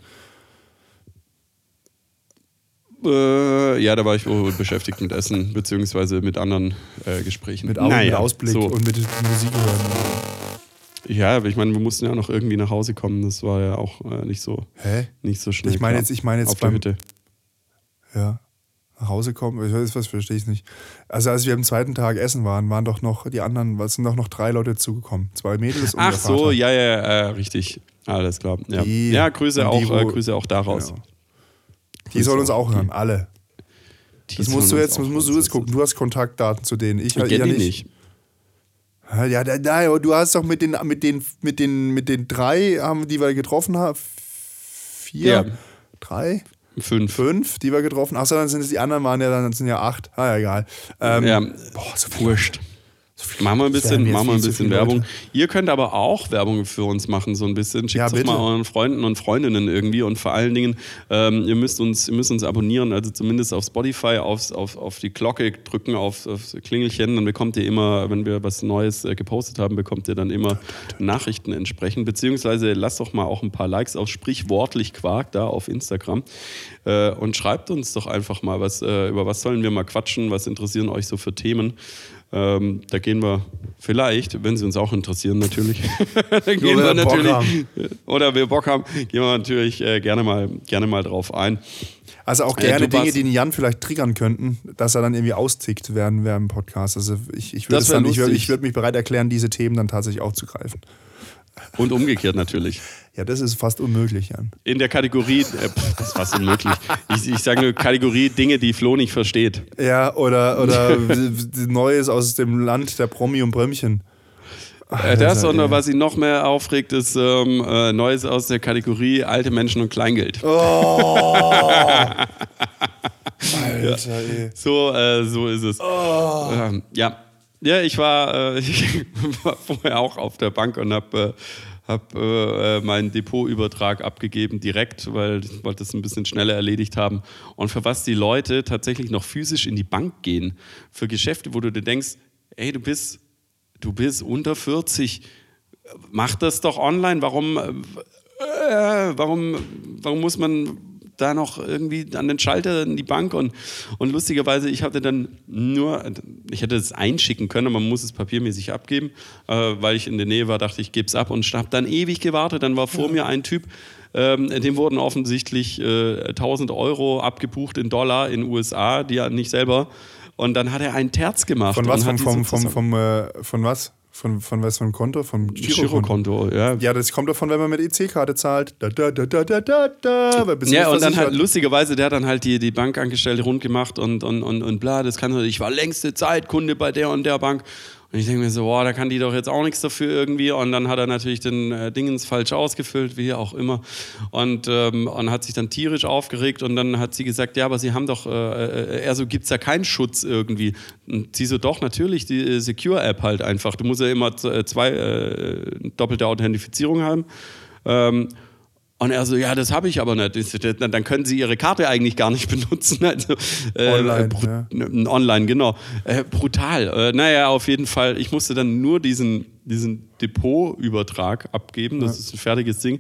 Äh, ja, da war ich wohl beschäftigt mit Essen, beziehungsweise mit anderen äh, Gesprächen. Mit, Au mit Naja, Ausblick so. und mit Musik hören. Ja, aber ich meine, wir mussten ja noch irgendwie nach Hause kommen. Das war ja auch äh, nicht so, Hä? nicht so schnell. Ich meine jetzt- ich meine jetzt auf der beim- Hütte. Ja. Nach Hause kommen, ich weiß, was verstehe ich nicht. Also als wir am zweiten Tag essen waren, waren doch noch die anderen, es sind doch noch drei Leute zugekommen. Zwei Mädels und Ach der so, Vater. ja, ja, ja, richtig. Alles klar. Ja, Die- ja Grüße, auch, die, äh, wo- Grüße auch daraus. Genau. Die sollen uns auch hören, alle. Die Das musst du jetzt, musst du jetzt gucken. Du hast Kontaktdaten zu denen. Ich, Ich ja die nicht. Ja, da, da, du hast doch mit den, mit den, mit den, mit den drei, haben, die wir getroffen haben, vier, Ja. drei, Fünf. fünf, die wir getroffen haben. Achso, dann sind es die anderen, waren ja dann sind ja acht. Ah, ja, egal. Ähm, Ja, Boah, so wurscht. Machen wir ein bisschen, machen wir ein bisschen Werbung. Leute. Ihr könnt aber auch Werbung für uns machen, so ein bisschen. Schickt Ja, es bitte. mal euren Freunden und Freundinnen irgendwie. Und vor allen Dingen, ähm, ihr, müsst uns, ihr müsst uns abonnieren, also zumindest auf Spotify, aufs, auf, auf die Glocke drücken, auf, aufs Klingelchen. Dann bekommt ihr immer, wenn wir was Neues äh, gepostet haben, bekommt ihr dann immer Nachrichten entsprechend. Beziehungsweise lasst doch mal auch ein paar Likes auf sprichwortlich Quark da auf Instagram. Äh, und schreibt uns doch einfach mal, was, äh, über was sollen wir mal quatschen, was interessieren euch so für Themen. Ähm, da gehen wir vielleicht, wenn sie uns auch interessieren, natürlich. (laughs) da gehen wir natürlich. Oder wir Bock haben, gehen wir natürlich äh, gerne, mal, gerne mal drauf ein. Also auch Äh, gerne warst- Dinge, die den Jan vielleicht triggern könnten, dass er dann irgendwie austickt während wir im Podcast. Also ich, ich würde dann- würd mich bereit erklären, diese Themen dann tatsächlich aufzugreifen. Und umgekehrt natürlich. Ja, das ist fast unmöglich, Jan. In der Kategorie, äh, pff, das ist fast unmöglich. Ich, ich sage nur Kategorie Dinge, die Flo nicht versteht. Ja, oder, oder Neues aus dem Land der Promi und Brömmchen. Äh, das, Alter, und ey. was ihn noch mehr aufregt, ist ähm, äh, Neues aus der Kategorie alte Menschen und Kleingeld. Oh! (laughs) Alter, ey. So, äh, so ist es. Ähm, ja. Ja, ich war, äh, (laughs) ich war vorher auch auf der Bank und habe äh, hab, äh, meinen Depotübertrag abgegeben direkt, weil ich wollte es ein bisschen schneller erledigt haben. Und für was die Leute tatsächlich noch physisch in die Bank gehen, für Geschäfte, wo du dir denkst, ey, du bist, du bist unter 40, mach das doch online. Warum, äh, warum, warum muss man da noch irgendwie an den Schalter in die Bank und, und lustigerweise, ich hatte dann nur, ich hätte es einschicken können, aber man muss es papiermäßig abgeben, äh, weil ich in der Nähe war, dachte ich, gebe es ab und habe dann ewig gewartet. Dann war vor mir ein Typ, ähm, dem wurden offensichtlich äh, 1000 Euro abgebucht in Dollar in USA, die er nicht selber. Und dann hat er einen Terz gemacht. Von was? Vom, vom, vom, vom, äh, von was? Von, von was ein Konto? Vom Girokonto. Girokonto, ja. Ja, das kommt davon, wenn man mit EC-Karte zahlt. Da, da, da, da, da, da, da. Ja, und dann halt lustigerweise, der hat dann halt die, die Bankangestellte rund gemacht und, und, und, und bla, das kann ich war längste Zeit Kunde bei der und der Bank. Und ich denke mir so, boah, da kann die doch jetzt auch nichts dafür irgendwie. Und dann hat er natürlich den äh, Dingens falsch ausgefüllt, wie auch immer. Und, ähm, und hat sich dann tierisch aufgeregt. Und dann hat sie gesagt, ja, aber Sie haben doch, äh, äh, er so, gibt es ja keinen Schutz irgendwie. Und sie so, doch, natürlich, die äh, Secure-App halt einfach. Du musst ja immer äh, zwei äh, doppelte Authentifizierung haben. Ähm, Und er so, ja, das habe ich aber nicht. Dann können Sie Ihre Karte eigentlich gar nicht (laughs) benutzen. Also, äh, online, ja. online, genau. Äh, brutal. Äh, naja, auf jeden Fall. Ich musste dann nur diesen, diesen Depotübertrag abgeben. Das ja. ist ein fertiges Ding.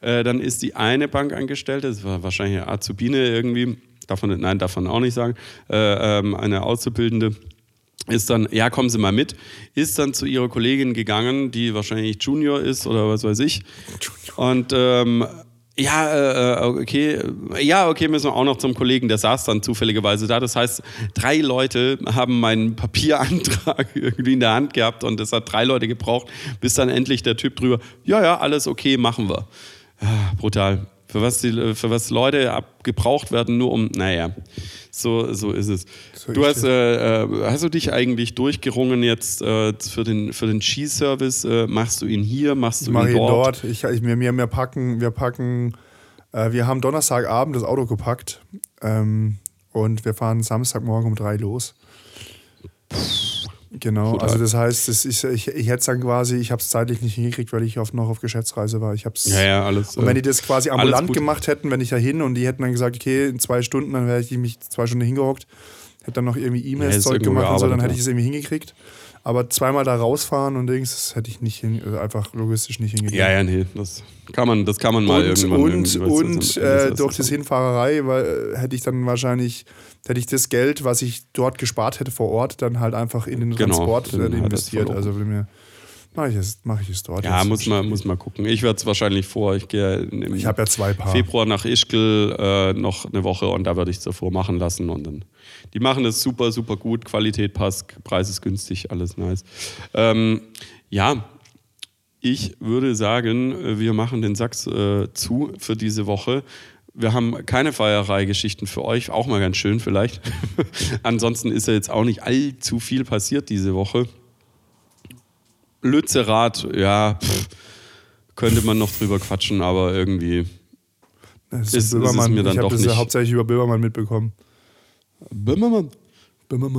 Äh, dann ist die eine Bankangestellte, das war wahrscheinlich eine Azubine irgendwie, davon, nein, darf man auch nicht sagen, äh, ähm, eine Auszubildende, ist dann, ja, kommen Sie mal mit, ist dann zu ihrer Kollegin gegangen, die wahrscheinlich Junior ist oder was weiß ich. Und ähm, ja, äh, äh, okay, ja, okay, müssen wir auch noch zum Kollegen, der saß dann zufälligerweise da. Das heißt, drei Leute haben meinen Papierantrag (laughs) irgendwie in der Hand gehabt und es hat drei Leute gebraucht, bis dann endlich der Typ drüber, ja, ja, alles okay, machen wir. Ah, brutal. Für was, die, für was Leute gebraucht werden, nur um, naja, so, so ist es. So du hast, äh, äh, hast du dich eigentlich durchgerungen jetzt äh, für den, für den Skiservice? Äh, machst du ihn hier, machst du ich ihn dort? dort. Ich, ich, wir, wir, packen, wir packen, äh, wir haben Donnerstagabend das Auto gepackt ähm, und wir fahren Samstagmorgen um drei los. Genau, also das heißt, das ist, ich, ich hätte es dann quasi, ich habe es zeitlich nicht hingekriegt, weil ich auf, noch auf Geschäftsreise war. Ich hab's, ja, ja, alles. Und wenn die das quasi ambulant gemacht hätten, wenn ich da hin und die hätten dann gesagt, okay, in zwei Stunden, dann wäre ich mich zwei Stunden hingehockt, hätte dann noch irgendwie E-Mails-Zeug ja, gemacht und so, dann hätte ich es irgendwie hingekriegt. Aber zweimal da rausfahren und Dings, das hätte ich nicht hin, also einfach logistisch nicht hingekriegt. Ja, ja, nee, das kann man, das kann man mal und, irgendwann. Und, und äh, durch das Hinfahrerei weil, hätte ich dann wahrscheinlich hätte ich das Geld, was ich dort gespart hätte vor Ort, dann halt einfach in den genau, Transport äh, investiert. Also mir mache ich es, mache ich es dort. Ja, muss man, muss man gucken. Ich werde es wahrscheinlich vor. Ich gehe im ich ja zwei Paar. Februar nach Ischgl äh, noch eine Woche und da werde ich es davor machen lassen und dann. Die machen das super, super gut. Qualität passt, Preis ist günstig, alles nice. Ähm, ja, ich würde sagen, wir machen den Sachs äh, zu für diese Woche. Wir haben keine Feierei-Geschichten für euch, auch mal ganz schön vielleicht. (laughs) Ansonsten ist ja jetzt auch nicht allzu viel passiert diese Woche. Lützerath, ja, pff, könnte man noch drüber quatschen, aber irgendwie ist, ist, ist es mir dann ich doch das nicht. Ja hauptsächlich über Böhmermann mitbekommen. Böhmermann?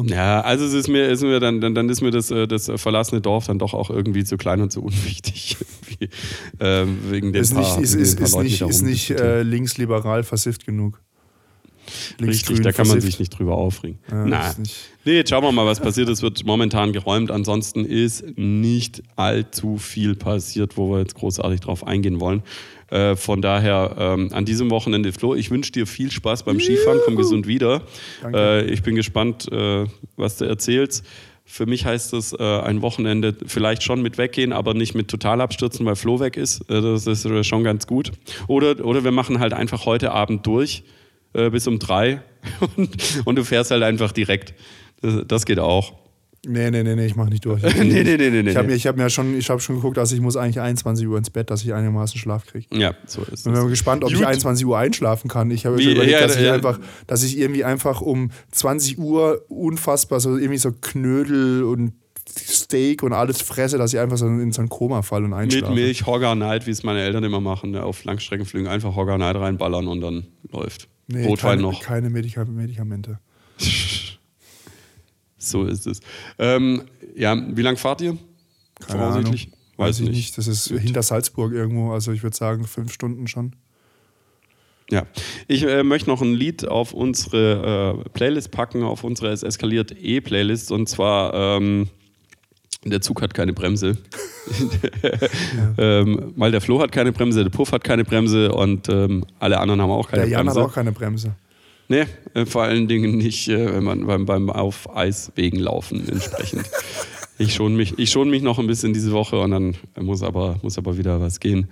Ja, also es ist mir, ist mir dann, dann, dann ist mir das, äh, das verlassene Dorf dann doch auch irgendwie zu klein und zu unwichtig. (laughs) ähm, wegen den ist paar, nicht, ist, ist, ist nicht, ist nicht äh, linksliberal versifft genug. Richtig, da kann man sich nicht drüber aufregen. Ja, Na, nee, jetzt schauen wir mal, was passiert. Es wird momentan geräumt. Ansonsten ist nicht allzu viel passiert, wo wir jetzt großartig drauf eingehen wollen. Äh, von daher ähm, an diesem Wochenende, Flo, ich wünsche dir viel Spaß beim Skifahren. Komm gesund wieder. Äh, ich bin gespannt, äh, was du erzählst. Für mich heißt es äh, ein Wochenende vielleicht schon mit weggehen, aber nicht mit Totalabstürzen, weil Flo weg ist. Äh, das ist schon ganz gut. Oder, oder wir machen halt einfach heute Abend durch äh, bis um drei (laughs) und, und, du fährst halt einfach direkt. Das, das geht auch. Nee, nee, nee, nee, ich mach nicht durch. (laughs) nee, nee, nee, nee, Ich habe mir, hab mir schon, ich hab schon geguckt, dass ich muss eigentlich 21 Uhr ins Bett, dass ich einigermaßen Schlaf kriege. Ja, so ist es. Ich bin gespannt, ob Gut. ich 21 Uhr einschlafen kann. Ich habe überlegt, ja, dass, ja, ich ja. Einfach, dass ich irgendwie einfach um 20 Uhr unfassbar so irgendwie so Knödel und Steak und alles fresse, dass ich einfach so in so ein Koma falle und einschlafe. Mit Milch, Hogger Night, wie es meine Eltern immer machen, ne? auf Langstreckenflügen einfach Hogger Night reinballern und dann läuft. Nee, Rotwein keine, noch. Keine Medikamente. (laughs) so ist es. Ähm, ja, wie lange fahrt ihr? Keine Voraussichtlich? Ahnung. Weiß, Weiß ich nicht. nicht. Das ist Gut. hinter Salzburg irgendwo. Also ich würde sagen fünf Stunden schon. Ja, ich äh, möchte noch ein Lied auf unsere äh, Playlist packen, auf unsere Es eskaliert E-Playlist. Und zwar ähm, der Zug hat keine Bremse. (laughs) (laughs) ähm, weil der Flo hat keine Bremse, der Puff hat keine Bremse und ähm, alle anderen haben auch keine der Jan Bremse. hat auch keine Bremse. Nee, äh, vor allen Dingen nicht, äh, wenn man beim, beim auf Eiswegen laufen entsprechend. (laughs) ich schone mich, ich schon mich noch ein bisschen diese Woche und dann muss aber, muss aber wieder was gehen.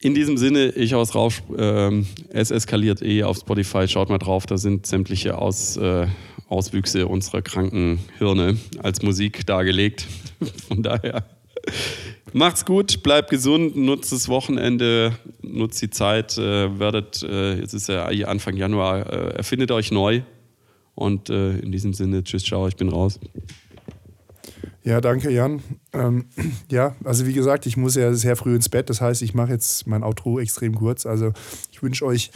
In diesem Sinne, ich aus Rausch, äh, es eskaliert eh auf Spotify, schaut mal drauf, da sind sämtliche Aus, äh, Auswüchse unserer kranken Hirne als Musik dargelegt. (laughs) Von daher macht's gut, bleibt gesund, nutzt das Wochenende, nutzt die Zeit, äh, werdet, äh, jetzt ist ja Anfang Januar, äh, erfindet euch neu. Und äh, in diesem Sinne, tschüss, ciao, ich bin raus. Ja, danke, Jan. Ähm, ja, also wie gesagt, ich muss ja sehr früh ins Bett. Das heißt, ich mache jetzt mein Outro extrem kurz. Also ich wünsche euch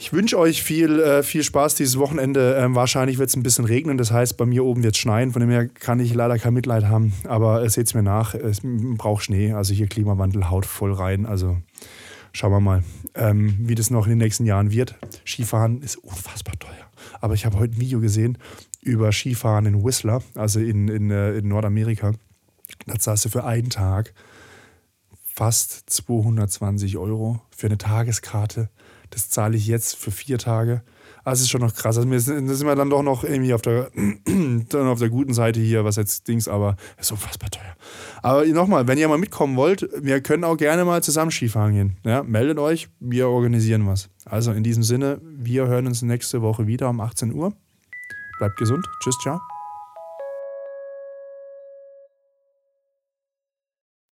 ich wünsche euch viel, äh, viel Spaß dieses Wochenende. Ähm, wahrscheinlich wird es ein bisschen regnen, das heißt, bei mir oben wird es schneien. Von dem her kann ich leider kein Mitleid haben. Aber äh, seht es mir nach, es braucht Schnee. Also hier Klimawandel haut voll rein. Also Schauen wir mal, ähm, wie das noch in den nächsten Jahren wird. Skifahren ist unfassbar teuer. Aber ich habe heute ein Video gesehen über Skifahren in Whistler, also in, in, äh, in Nordamerika. Da zahlst du für einen Tag fast 220 Euro für eine Tageskarte. Das zahle ich jetzt für vier Tage. Also ist schon noch krass. Also da sind wir dann doch noch irgendwie auf der, (clears throat) dann auf der guten Seite hier, was jetzt Dings, aber ist unfassbar teuer. Aber nochmal, wenn ihr mal mitkommen wollt, wir können auch gerne mal zusammen Skifahren gehen. Ja, meldet euch, wir organisieren was. Also in diesem Sinne, wir hören uns nächste Woche wieder um 18 Uhr. Bleibt gesund. Tschüss, ciao.